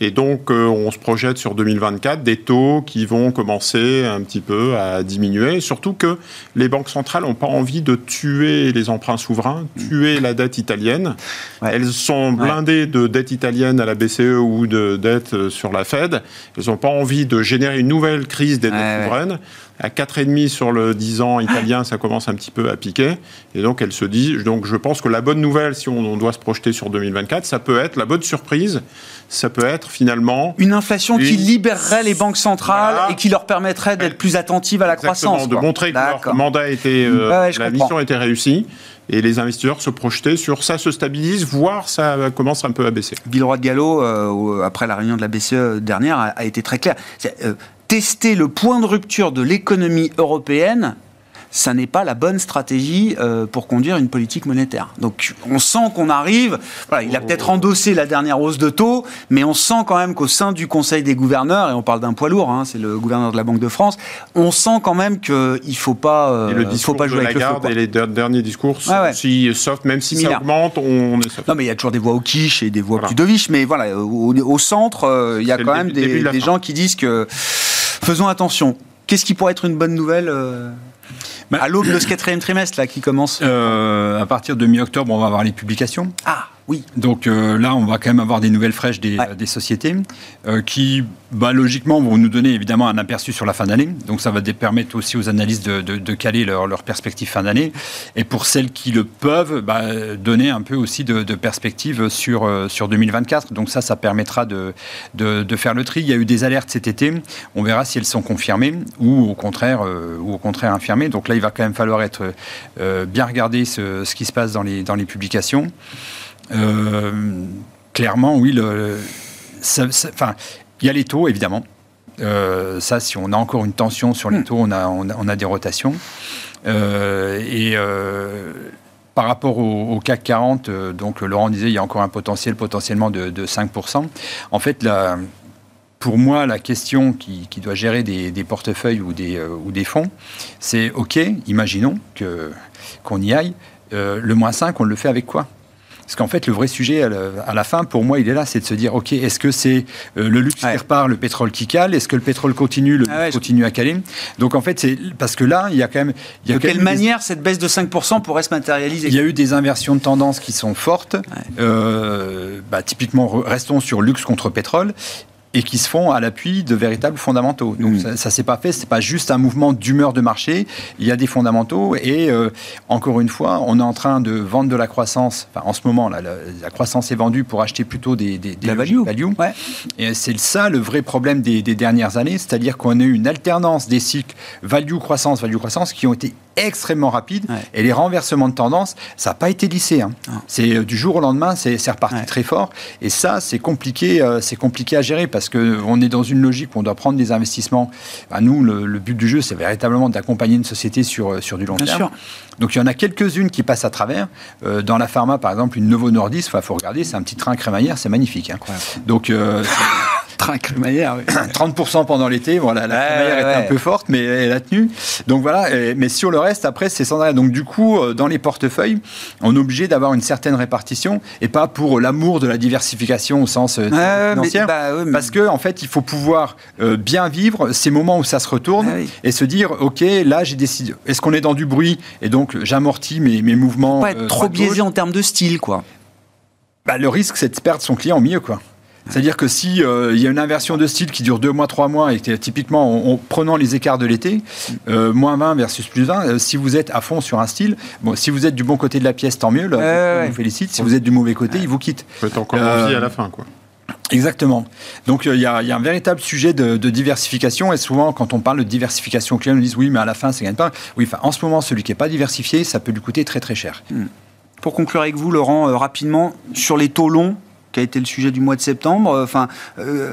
Et donc, euh, on se projette sur 2024 des taux qui vont commencer un petit peu à diminuer. Surtout que les banques centrales n'ont pas envie de tuer les emprunts souverains, tuer la dette italienne. Ouais. Elles sont blindées de dette italienne à la BCE ou de dette euh, sur la Fed. Elles n'ont pas envie de générer une nouvelle crise des dettes ouais. souveraines. À 4,5 sur le 10 ans italien, ça commence un petit peu à piquer. Et donc, elle se dit, donc je pense que la bonne nouvelle, si on, on doit se projeter sur 2024, ça peut être la bonne surprise, ça peut être finalement une inflation qui libérerait les banques centrales Voilà. et qui leur permettrait d'être plus attentives à la exactement croissance. de quoi. montrer que leur mandat était, euh, ouais, la comprends. mission était réussie. Et les investisseurs se projetaient sur ça se stabilise, voire ça commence un peu à baisser. Villeroy de Gallo, euh, après la réunion de la BCE dernière, a, a été très clair. Euh, tester le point de rupture de l'économie européenne, ça n'est pas la bonne stratégie euh, pour conduire une politique monétaire. Donc on sent qu'on arrive, voilà, il a peut-être endossé la dernière hausse de taux, mais on sent quand même qu'au sein du Conseil des gouverneurs, et on parle d'un poids lourd, hein, c'est le gouverneur de la Banque de France, on sent quand même qu'il ne faut pas, euh, et le faut pas de jouer avec le feu. Lagarde quoi. et les der- derniers discours sont ouais. aussi soft, même si Similaire. ça augmente, on est soft. Non, mais il y a toujours des voix au quiche et des voix Voilà. plus doviches. Mais voilà, au, au centre, euh, il y a quand le même début- début des, de gens qui disent que faisons attention. Qu'est-ce qui pourrait être une bonne nouvelle euh, à l'aube de ce quatrième trimestre là qui commence Euh, à partir de mi-octobre, on va avoir les publications. Ah oui, Donc euh, là, on va quand même avoir des nouvelles fraîches des, Ouais. des sociétés euh, qui, bah, logiquement, vont nous donner évidemment un aperçu sur la fin d'année. Donc ça va permettre aussi aux analystes de, de- de caler leur, leur perspective fin d'année. Et pour celles qui le peuvent, bah, donner un peu aussi de, de perspective sur, euh, sur 2024. Donc ça, ça permettra de, faire le tri. Il y a eu des alertes cet été. On verra si elles sont confirmées ou au contraire, ou au contraire infirmées. Donc là, il va quand même falloir être bien regarder ce, ce qui se passe dans les, dans les publications. Euh, clairement, oui, le, ça- ça- enfin, il y a les taux, évidemment. ça, si on a encore une tension sur les hmm. taux, on a, on a, des rotations. et par rapport au, CAC 40, donc Laurent disait il y a encore un potentiel potentiellement de, 5%. En fait, la, pour moi, la question qui, doit gérer des, portefeuilles ou des, ou des fonds, c'est OK, imaginons qu'on y aille. le moins 5, on le fait avec quoi? Parce qu'en fait, le vrai sujet à la, fin, pour moi, il est là, c'est de se dire, OK, est-ce que c'est euh, le luxe qui repart, le pétrole qui cale? Est-ce que le pétrole continue, le ah continue à caler? Donc en fait, c'est parce que là, il y a quand même... de quelle manière cette baisse de 5% pourrait se matérialiser? Il y a eu des inversions de tendance qui sont fortes. Euh, bah, typiquement, restons sur luxe contre pétrole et qui se font à l'appui de véritables fondamentaux. Donc ça, ça s'est pas fait, c'est pas juste un mouvement d'humeur de marché. Il y a des fondamentaux et euh, encore une fois, on est en train de vendre de la croissance. Enfin, en ce moment, là, la, croissance est vendue pour acheter plutôt des, des, la value. Ouais. Et c'est ça le vrai problème des, des dernières années, c'est-à-dire qu'on a eu une alternance des cycles value croissance value croissance qui ont été extrêmement rapides et les renversements de tendance, ça n'a pas été lissé. Hein. Ah. C'est euh, du jour au lendemain, c'est reparti très fort et ça, c'est compliqué, euh, c'est compliqué à gérer parce parce qu'on est dans une logique où on doit prendre des investissements. À nous, le, but du jeu, c'est véritablement d'accompagner une société sur, euh, sur du long terme. Sûr. Donc il y en a quelques-unes qui passent à travers. Euh, dans la pharma, par exemple, une Novo Nordisk, il faut regarder, c'est un petit train crémaillère, c'est magnifique. Hein. Donc euh, train crémaillère, oui. 30% pendant l'été, voilà, la crémaillère était un peu forte, mais elle a tenu. Donc voilà, mais sur le reste, après, c'est sans arrêt. Donc du coup, euh, dans les portefeuilles, on est obligé d'avoir une certaine répartition et pas pour l'amour de la diversification au sens financier, bah, parce que en fait, il faut pouvoir bien vivre ces moments où ça se retourne ah et se dire, ok, là, j'ai décidé. Est-ce qu'on est dans du bruit et donc j'amortis mes, mes, mouvements. Pas être euh, trop biaisé en termes de style, quoi. Bah, le risque, c'est de perdre son client au milieu, quoi. C'est-à-dire que si euh, il y a une inversion de style qui dure deux mois, trois mois, et typiquement en, prenant les écarts de l'été, euh, moins 20 versus plus 20, si vous êtes à fond sur un style, bon, si vous êtes du bon côté de la pièce, tant mieux, là, je vous félicite. Si vous êtes du mauvais côté, il vous quitte. Vous êtes encore en vie à la fin, quoi. Exactement. Donc il y, a un véritable sujet de, diversification et souvent quand on parle de diversification client, on dit oui mais à la fin ça gagne pas. Oui, enfin en ce moment celui qui n'est pas diversifié, ça peut lui coûter très très cher. Hmm. Pour conclure avec vous, Laurent, euh, rapidement sur les taux longs, qui a été le sujet du mois de septembre. Euh, enfin, euh,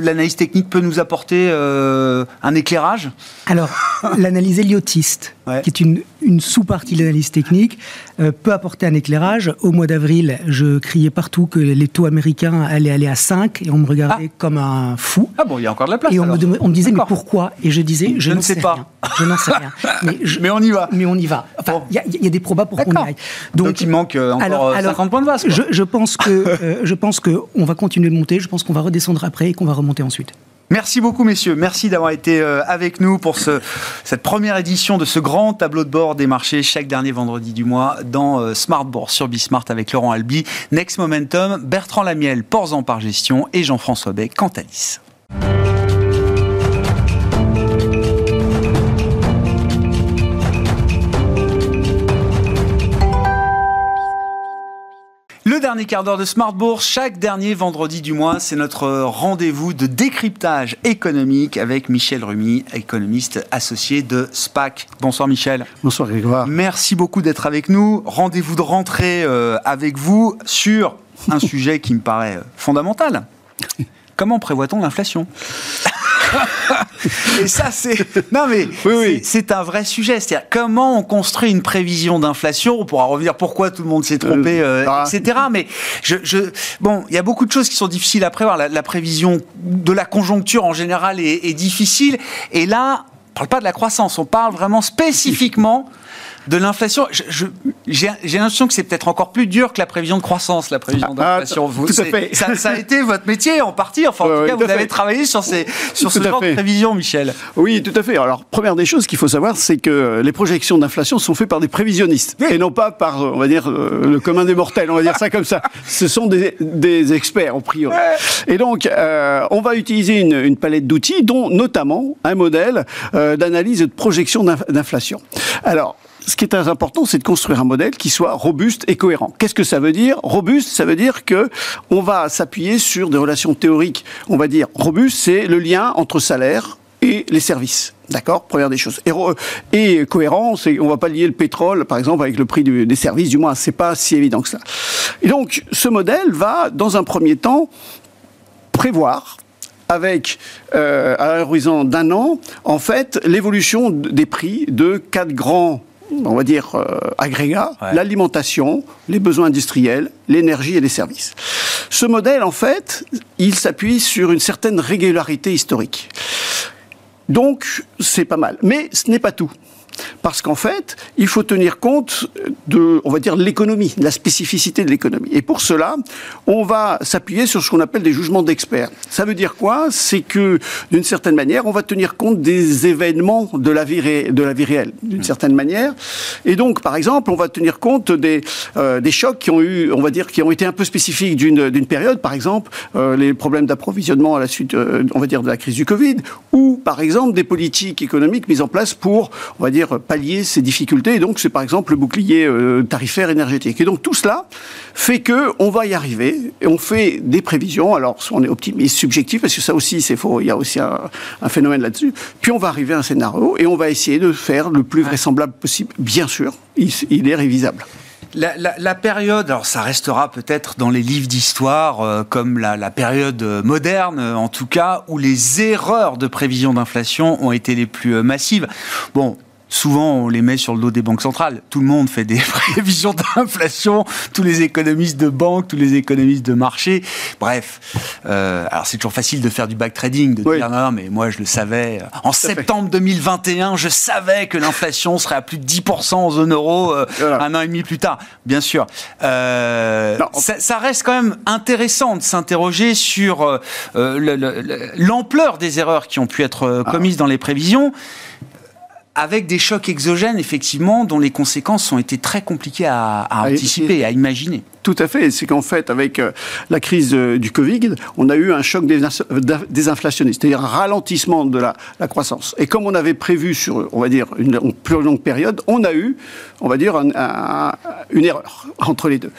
l'analyse technique peut nous apporter un éclairage. Alors, l'analyse héliotiste, qui est une, une sous-partie de l'analyse technique, euh, peut apporter un éclairage. Au mois d'avril, je criais partout que les taux américains allaient aller à 5 et on me regardait ah. comme un fou. Ah bon, il y a encore de la place. Et on, Me, on me, disait, mais pourquoi? Et je disais, je, ne sais, pas. Je n'en sais rien. Mais, on y va. Mais on y va. Enfin, il y, a des probas pour qu'on y aille. Donc, il manque euh, encore 50 euh, points de base. Je, je, pense que je pense qu'on va continuer de monter. Je pense qu'on va redescendre après et qu'on va remonter ensuite. Merci beaucoup, messieurs. Merci d'avoir été euh, avec nous pour ce, cette première édition de ce grand tableau de bord des marchés chaque dernier vendredi du mois dans euh, Smart Bourse sur Bismart avec Laurent Albi, Next Momentum, Bertrand Lamiel, Porzan par gestion et Jean-François Bay, Cantalis. Le dernier quart d'heure de Smart Bourse, chaque dernier vendredi du mois, c'est notre rendez-vous de décryptage économique avec Michel Rumi, économiste associé de SPAC. Bonsoir Michel. Bonsoir Grégoire. Merci beaucoup d'être avec nous. Rendez-vous de rentrée euh, avec vous sur un sujet qui me paraît fondamental. Comment prévoit-on l'inflation et ça, c'est. Non, mais c'est un vrai sujet. C'est-à-dire, comment on construit une prévision d'inflation On pourra revenir pourquoi tout le monde s'est trompé, euh, euh, ah. etc. Mais je, je... bon, il y a beaucoup de choses qui sont difficiles à prévoir. La, prévision de la conjoncture en général est, est difficile. Et là, parle pas de la croissance, on parle vraiment spécifiquement de l'inflation. J'ai l'impression que c'est peut-être encore plus dur que la prévision de croissance, la prévision ah, d'inflation. tout à fait. Ça, a été votre métier en partie. Enfin, en tout cas, vous avez travaillé sur, ces, sur ce genre de prévision, Michel. Oui, tout à fait. Alors, première des choses qu'il faut savoir, c'est que les projections d'inflation sont faites par des prévisionnistes et non pas par, on va dire, euh, le commun des mortels. On va dire ça comme ça. Ce sont des, des experts, en priori. Et donc, euh, on va utiliser une, une palette d'outils, dont notamment un modèle euh, d'analyse et de projection d'inflation. Alors, ce qui est très important, c'est de construire un modèle qui soit robuste et cohérent. Qu'est-ce que ça veut dire? Robuste, ça veut dire que on va s'appuyer sur des relations théoriques. On va dire robuste, c'est le lien entre salaire et les services. D'accord? Première des choses. Et, et cohérent, c'est on va pas lier le pétrole, par exemple, avec le prix des services. Du moins, c'est pas si évident que ça. Et donc, ce modèle va, dans un premier temps, prévoir avec, euh, à l'horizon d'un an, en fait, l'évolution des prix de quatre grands on va dire, euh, agrégats, l'alimentation, les besoins industriels, l'énergie et les services. Ce modèle, en fait, il s'appuie sur une certaine régularité historique. Donc, c'est pas mal. Mais ce n'est pas tout. Parce qu'en fait, il faut tenir compte de, on va dire, l'économie, de la spécificité de l'économie. Et pour cela, on va s'appuyer sur ce qu'on appelle des jugements d'experts. Ça veut dire quoi? C'est que, d'une certaine manière, on va tenir compte des événements de la vie, de la vie réelle, d'une certaine manière. Et donc, par exemple, on va tenir compte des, euh, des chocs qui ont eu, on va dire, qui ont été un peu spécifiques d'une période. Par exemple, euh, les problèmes d'approvisionnement à la suite, euh, on va dire, de la crise du Covid, ou, par exemple, des politiques économiques mises en place pour, on va dire, pallier ces difficultés. Et donc, c'est par exemple le bouclier euh, tarifaire énergétique. Et donc, tout cela fait que on va y arriver. Et on fait des prévisions. Alors, on est optimiste, subjectif, parce que ça aussi, c'est faux. Il y a aussi un, phénomène là-dessus. Puis, on va arriver à un scénario et on va essayer de faire le plus vraisemblable possible. Bien sûr, il, est révisable. La, période, alors ça restera peut-être dans les livres d'histoire euh, comme la, la, période moderne, en tout cas, où les erreurs de prévision d'inflation ont été les plus massives. Bon, souvent on les met sur le dos des banques centrales. Tout le monde fait des prévisions d'inflation, tous les économistes de banque, tous les économistes de marché. Bref, euh, alors c'est toujours facile de faire du back trading, de dire non, mais moi je le savais. En septembre 2021, je savais que l'inflation serait à plus de 10% en zone euro euh, un an et demi plus tard. Bien sûr, euh, ça, reste quand même intéressant de s'interroger sur l'ampleur des erreurs qui ont pu être ah. commises dans les prévisions avec des chocs exogènes, effectivement, dont les conséquences ont été très compliquées à, anticiper, à imaginer. Tout à fait. C'est qu'en fait, avec euh, la crise euh, du Covid, on a eu un choc désinflationniste, c'est-à-dire un ralentissement de la, croissance. Et comme on avait prévu sur, on va dire, une, plus longue période, on a eu, on va dire, une erreur entre les deux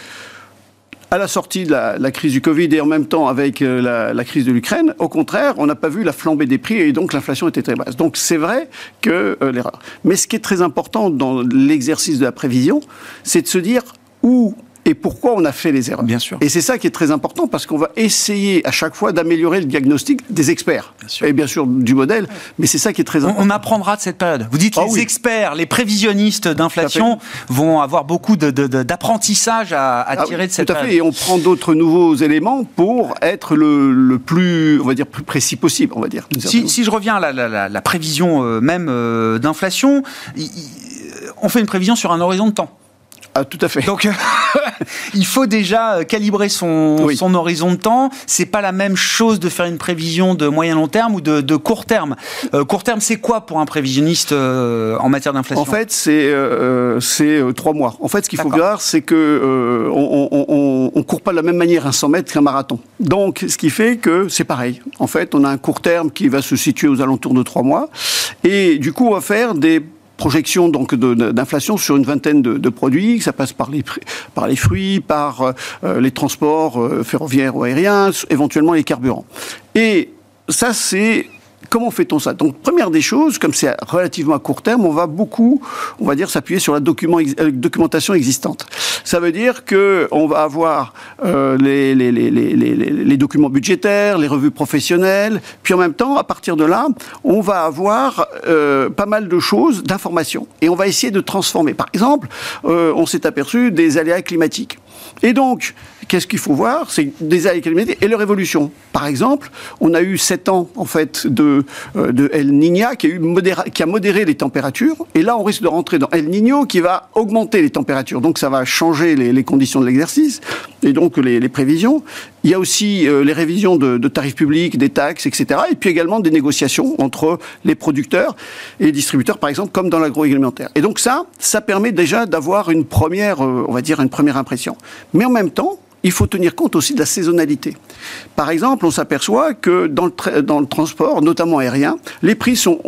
à la sortie de la, crise du Covid et en même temps avec euh, la, crise de l'Ukraine, au contraire, on n'a pas vu la flambée des prix et donc l'inflation était très basse. Donc c'est vrai que euh, l'erreur. Mais ce qui est très important dans l'exercice de la prévision, c'est de se dire où et pourquoi on a fait les erreurs. Bien sûr. Et c'est ça qui est très important parce qu'on va essayer à chaque fois d'améliorer le diagnostic des experts. Et bien sûr du modèle, mais c'est ça qui est très important. On, apprendra de cette période. Vous dites ah les experts, les prévisionnistes d'inflation vont avoir beaucoup d'apprentissage à, à, ah tirer de cette période. Tout à fait. Et on prend d'autres nouveaux éléments pour être le, plus, on va dire, plus précis possible, on va dire. Si, si je reviens à la, la, prévision euh, même euh, d'inflation, on fait une prévision sur un horizon de temps. Ah, tout à fait. Donc, il faut déjà euh, calibrer son, son horizon de temps. C'est pas la même chose de faire une prévision de moyen long terme ou de, court terme. Euh, court terme, c'est quoi pour un prévisionniste euh, en matière d'inflation? En fait, c'est c'est trois mois. En fait, ce qu'il faut voir, c'est que on, on, court pas de la même manière un 100 mètres qu'un marathon. Donc, ce qui fait que c'est pareil. En fait, on a un court terme qui va se situer aux alentours de trois mois, et du coup, on va faire des projection donc d'inflation sur une vingtaine de, produits. Ça passe par les, par les fruits, par euh, les transports euh, ferroviaires ou aériens, éventuellement les carburants. Et ça, c'est Comment fait-on ça? Donc, première des choses, comme c'est relativement à court terme, on va beaucoup, on va dire, s'appuyer sur la euh, documentation existante. Ça veut dire que on va avoir euh, les, documents budgétaires, les revues professionnelles, puis en même temps, à partir de là, on va avoir euh, pas mal de choses, d'informations, et on va essayer de transformer. Par exemple, on s'est aperçu des aléas climatiques. Et donc, qu'est-ce qu'il faut voir? C'est des climatiques et leur évolution. Par exemple, on a eu sept ans en fait de, euh, El Niña qui a, eu qui a modéré les températures. Et là, on risque de rentrer dans El Niño qui va augmenter les températures. Donc, ça va changer les, conditions de l'exercice et donc les, prévisions. Il y a aussi euh, les révisions de, tarifs publics, des taxes, etc. Et puis également des négociations entre les producteurs et les distributeurs, par exemple, comme dans l'agroalimentaire. Et donc ça, ça permet déjà d'avoir une première, euh, on va dire, une première impression. Mais en même temps, il faut tenir compte aussi de la saisonnalité. Par exemple, on s'aperçoit que dans le transport, notamment aérien, les prix sont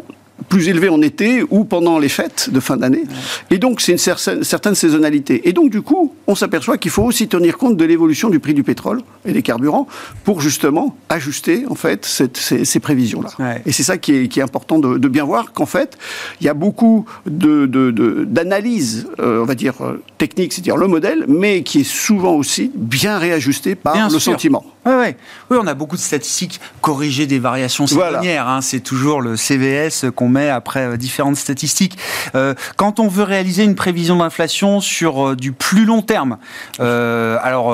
plus élevé en été ou pendant les fêtes de fin d'année. Et donc, c'est une certaine, saisonnalité. Et donc, du coup, on s'aperçoit qu'il faut aussi tenir compte de l'évolution du prix du pétrole et des carburants pour justement ajuster, en fait, ces, prévisions-là. Et c'est ça qui est, important de, bien voir qu'en fait, il y a beaucoup d'analyses, de, euh, on va dire, techniques, c'est-à-dire le modèle, mais qui est souvent aussi bien réajusté par le sentiment. Oui, on a beaucoup de statistiques corrigées des variations saisonnières. Hein. c'est toujours le CVS qu'on met après euh, différentes statistiques. Euh, quand on veut réaliser une prévision d'inflation sur euh, du plus long terme, alors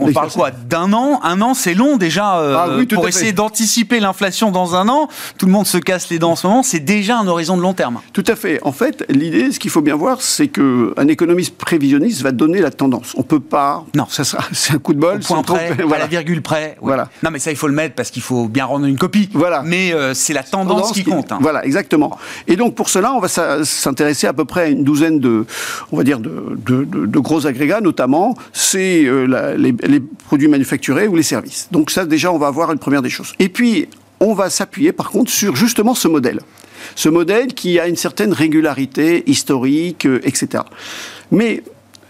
on parle quoi D'un an? Un an, c'est long déjà ah pour essayer d'anticiper l'inflation dans un an. Tout le monde se casse les dents en ce moment. C'est déjà un horizon de long terme. Tout à fait. En fait, l'idée, ce qu'il faut bien voir, c'est qu'un économiste prévisionniste va donner la tendance. On peut pas. Non, ça sera. C'est un coup de bol. Au point près, voilà. à la virgule près. Voilà. Non, mais ça, il faut le mettre parce qu'il faut bien rendre une copie. Voilà. Mais c'est la tendance, qui, compte. Hein. Voilà, exactement. Et donc pour cela, on va s'intéresser à peu près à une douzaine de, on va dire, de, gros agrégats, notamment c'est euh, les, produits manufacturés ou les services. Donc ça, déjà, on va avoir une première des choses. Et puis, on va s'appuyer par contre sur justement ce modèle. Ce modèle qui a une certaine régularité historique, euh, etc. Mais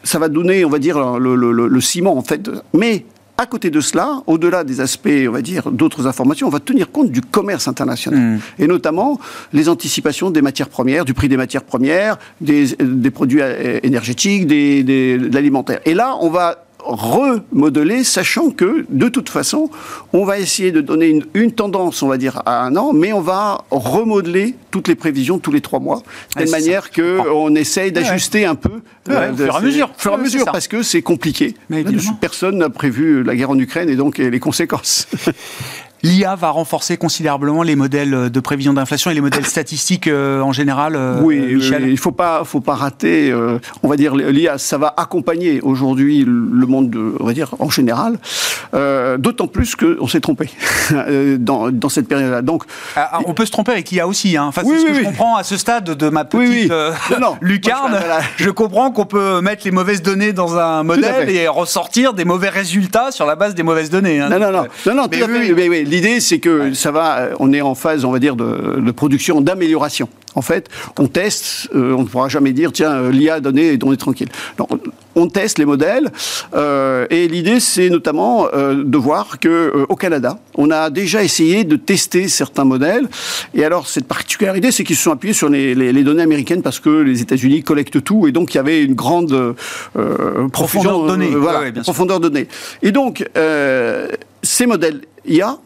ça va donner, on va dire, le, le ciment, en fait. Mais à côté de cela, au-delà des aspects, on va dire, d'autres informations, on va tenir compte du commerce international. Mm. Et notamment les anticipations des matières premières, du prix des matières premières, des, produits énergétiques, des, de l'alimentaire. Et là, on va remodeler, sachant que de toute façon, on va essayer de donner une, tendance, on va dire, à un an, mais on va remodeler toutes les prévisions tous les trois mois, de telle manière qu'on essaye d'ajuster un peu euh, au fur et à mesure, fur et à mesure, parce que c'est compliqué. Mais Personne n'a prévu la guerre en Ukraine et donc les conséquences. L'IA va renforcer considérablement les modèles de prévision d'inflation et les modèles statistiques euh, en général. Euh, oui, il ne faut pas, faut pas rater. Euh, on va dire l'IA, ça va accompagner aujourd'hui le monde, de, on va dire en général. D'autant plus qu'on s'est trompé dans, dans, cette période-là. Donc, ah, ah, on peut se tromper avec l'IA aussi. Hein. Enfin, c'est ce que je comprends à ce stade de ma petite lucarne. je comprends qu'on peut mettre les mauvaises données dans un modèle et ressortir des mauvais résultats sur la base des mauvaises données. Hein. Non, non, non, non, non, mais, oui, l'idée, c'est que ça va, euh, on est en phase, on va dire, de, production, d'amélioration. En fait, on teste, euh, on ne pourra jamais dire, tiens, euh, l'IA a donné et on est tranquille. on teste les modèles, et l'idée, c'est notamment de voir que au Canada, on a déjà essayé de tester certains modèles. Et alors, cette particularité, c'est qu'ils se sont appuyés sur les, données américaines parce que les États-Unis collectent tout, et donc il y avait une grande profondeur de données. voilà, profondeur de données. Et donc, ces modèles IA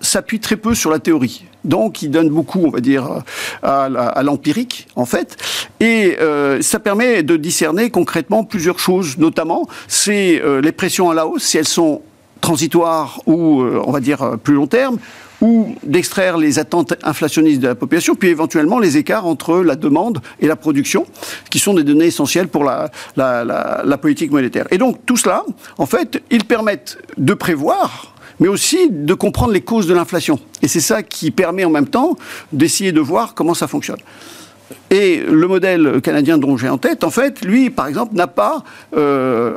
s'appuie très peu sur la théorie. Donc, il donne beaucoup, on va dire, à, l'empirique, en fait. Et euh, ça permet de discerner concrètement plusieurs choses, notamment, c'est euh, les pressions à la hausse, si elles sont transitoires ou, euh, on va dire, plus long terme, ou d'extraire les attentes inflationnistes de la population, puis éventuellement les écarts entre la demande et la production, qui sont des données essentielles pour la, la, la politique monétaire. Et donc, tout cela, en fait, ils permettent de prévoir mais aussi de comprendre les causes de l'inflation. Et c'est ça qui permet en même temps d'essayer de voir comment ça fonctionne. Et le modèle canadien dont j'ai en tête, en fait, lui, par exemple, n'a pas euh,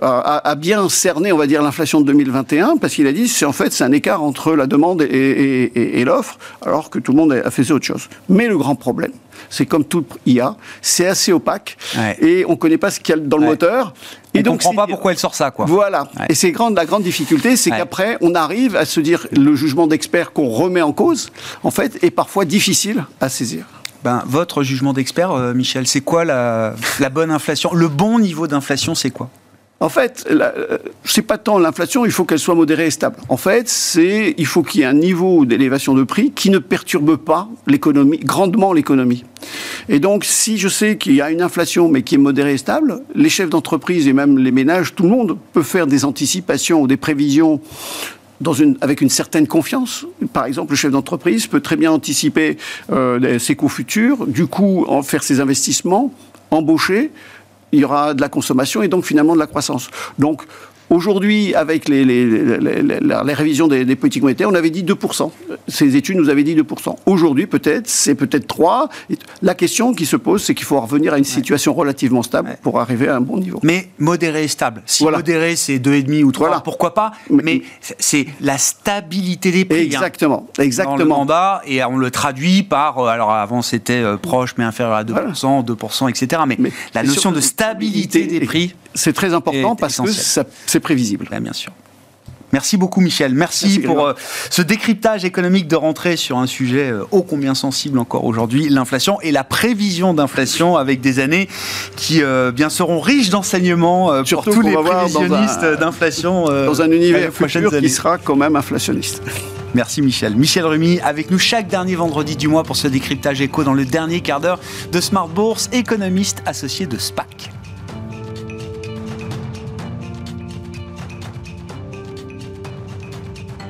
bien cerner, on va dire, l'inflation de 2021, parce qu'il a dit, c'est en fait, c'est un écart entre la demande et, l'offre, alors que tout le monde a fait autre chose. Mais le grand problème, c'est comme tout IA, c'est assez opaque, et on ne connaît pas ce qu'il y a dans le moteur. Et on ne comprend pas pourquoi elle sort ça, quoi. Voilà. Et c'est grande, la grande difficulté, c'est qu'après, on arrive à se dire, le jugement d'expert qu'on remet en cause, en fait, est parfois difficile à saisir. Ben, votre jugement d'expert, euh, Michel, c'est quoi la, bonne inflation? Le bon niveau d'inflation, c'est quoi? En fait, euh, c'est pas tant l'inflation, il faut qu'elle soit modérée et stable. En fait, c'est il faut qu'il y ait un niveau d'élévation de prix qui ne perturbe pas l'économie, grandement l'économie. Et donc, si je sais qu'il y a une inflation mais qui est modérée et stable, les chefs d'entreprise et même les ménages, tout le monde peut faire des anticipations ou des prévisions avec une certaine confiance. Par exemple, le chef d'entreprise peut très bien anticiper euh, ses coûts futurs, du coup en faire ses investissements, embaucher, il y aura de la consommation et donc finalement de la croissance. Donc Aujourd'hui, avec les, les, les, les révisions des, des, politiques monétaires, on avait dit 2%. Ces études nous avaient dit 2%. Aujourd'hui, peut-être, c'est peut-être 3. La question qui se pose, c'est qu'il faut revenir à une situation relativement stable ouais. pour arriver à un bon niveau. Mais modéré et stable. Si voilà. modéré, c'est 2,5 ou 3, voilà. pourquoi pas Mais c'est la stabilité des prix. Exactement. Hein, exactement. Dans le mandat, et on le traduit par, euh, alors avant c'était euh, proche mais inférieur à 2%, voilà. 2%, etc. Mais, mais la notion de stabilité des prix. C'est très important parce essentiel. que c'est prévisible. Bien, bien sûr. Merci beaucoup Michel. Merci, Merci pour euh, ce décryptage économique de rentrée sur un sujet euh, ô combien sensible encore aujourd'hui, l'inflation et la prévision d'inflation avec des années qui euh, bien seront riches d'enseignements pour tous les prévisionnistes d'inflation. dans un univers futur qui sera quand même inflationniste. Merci Michel. Michel Rumi avec nous chaque dernier vendredi du mois pour ce décryptage éco dans le dernier quart d'heure de Smart Bourse, économiste associé de SPAC.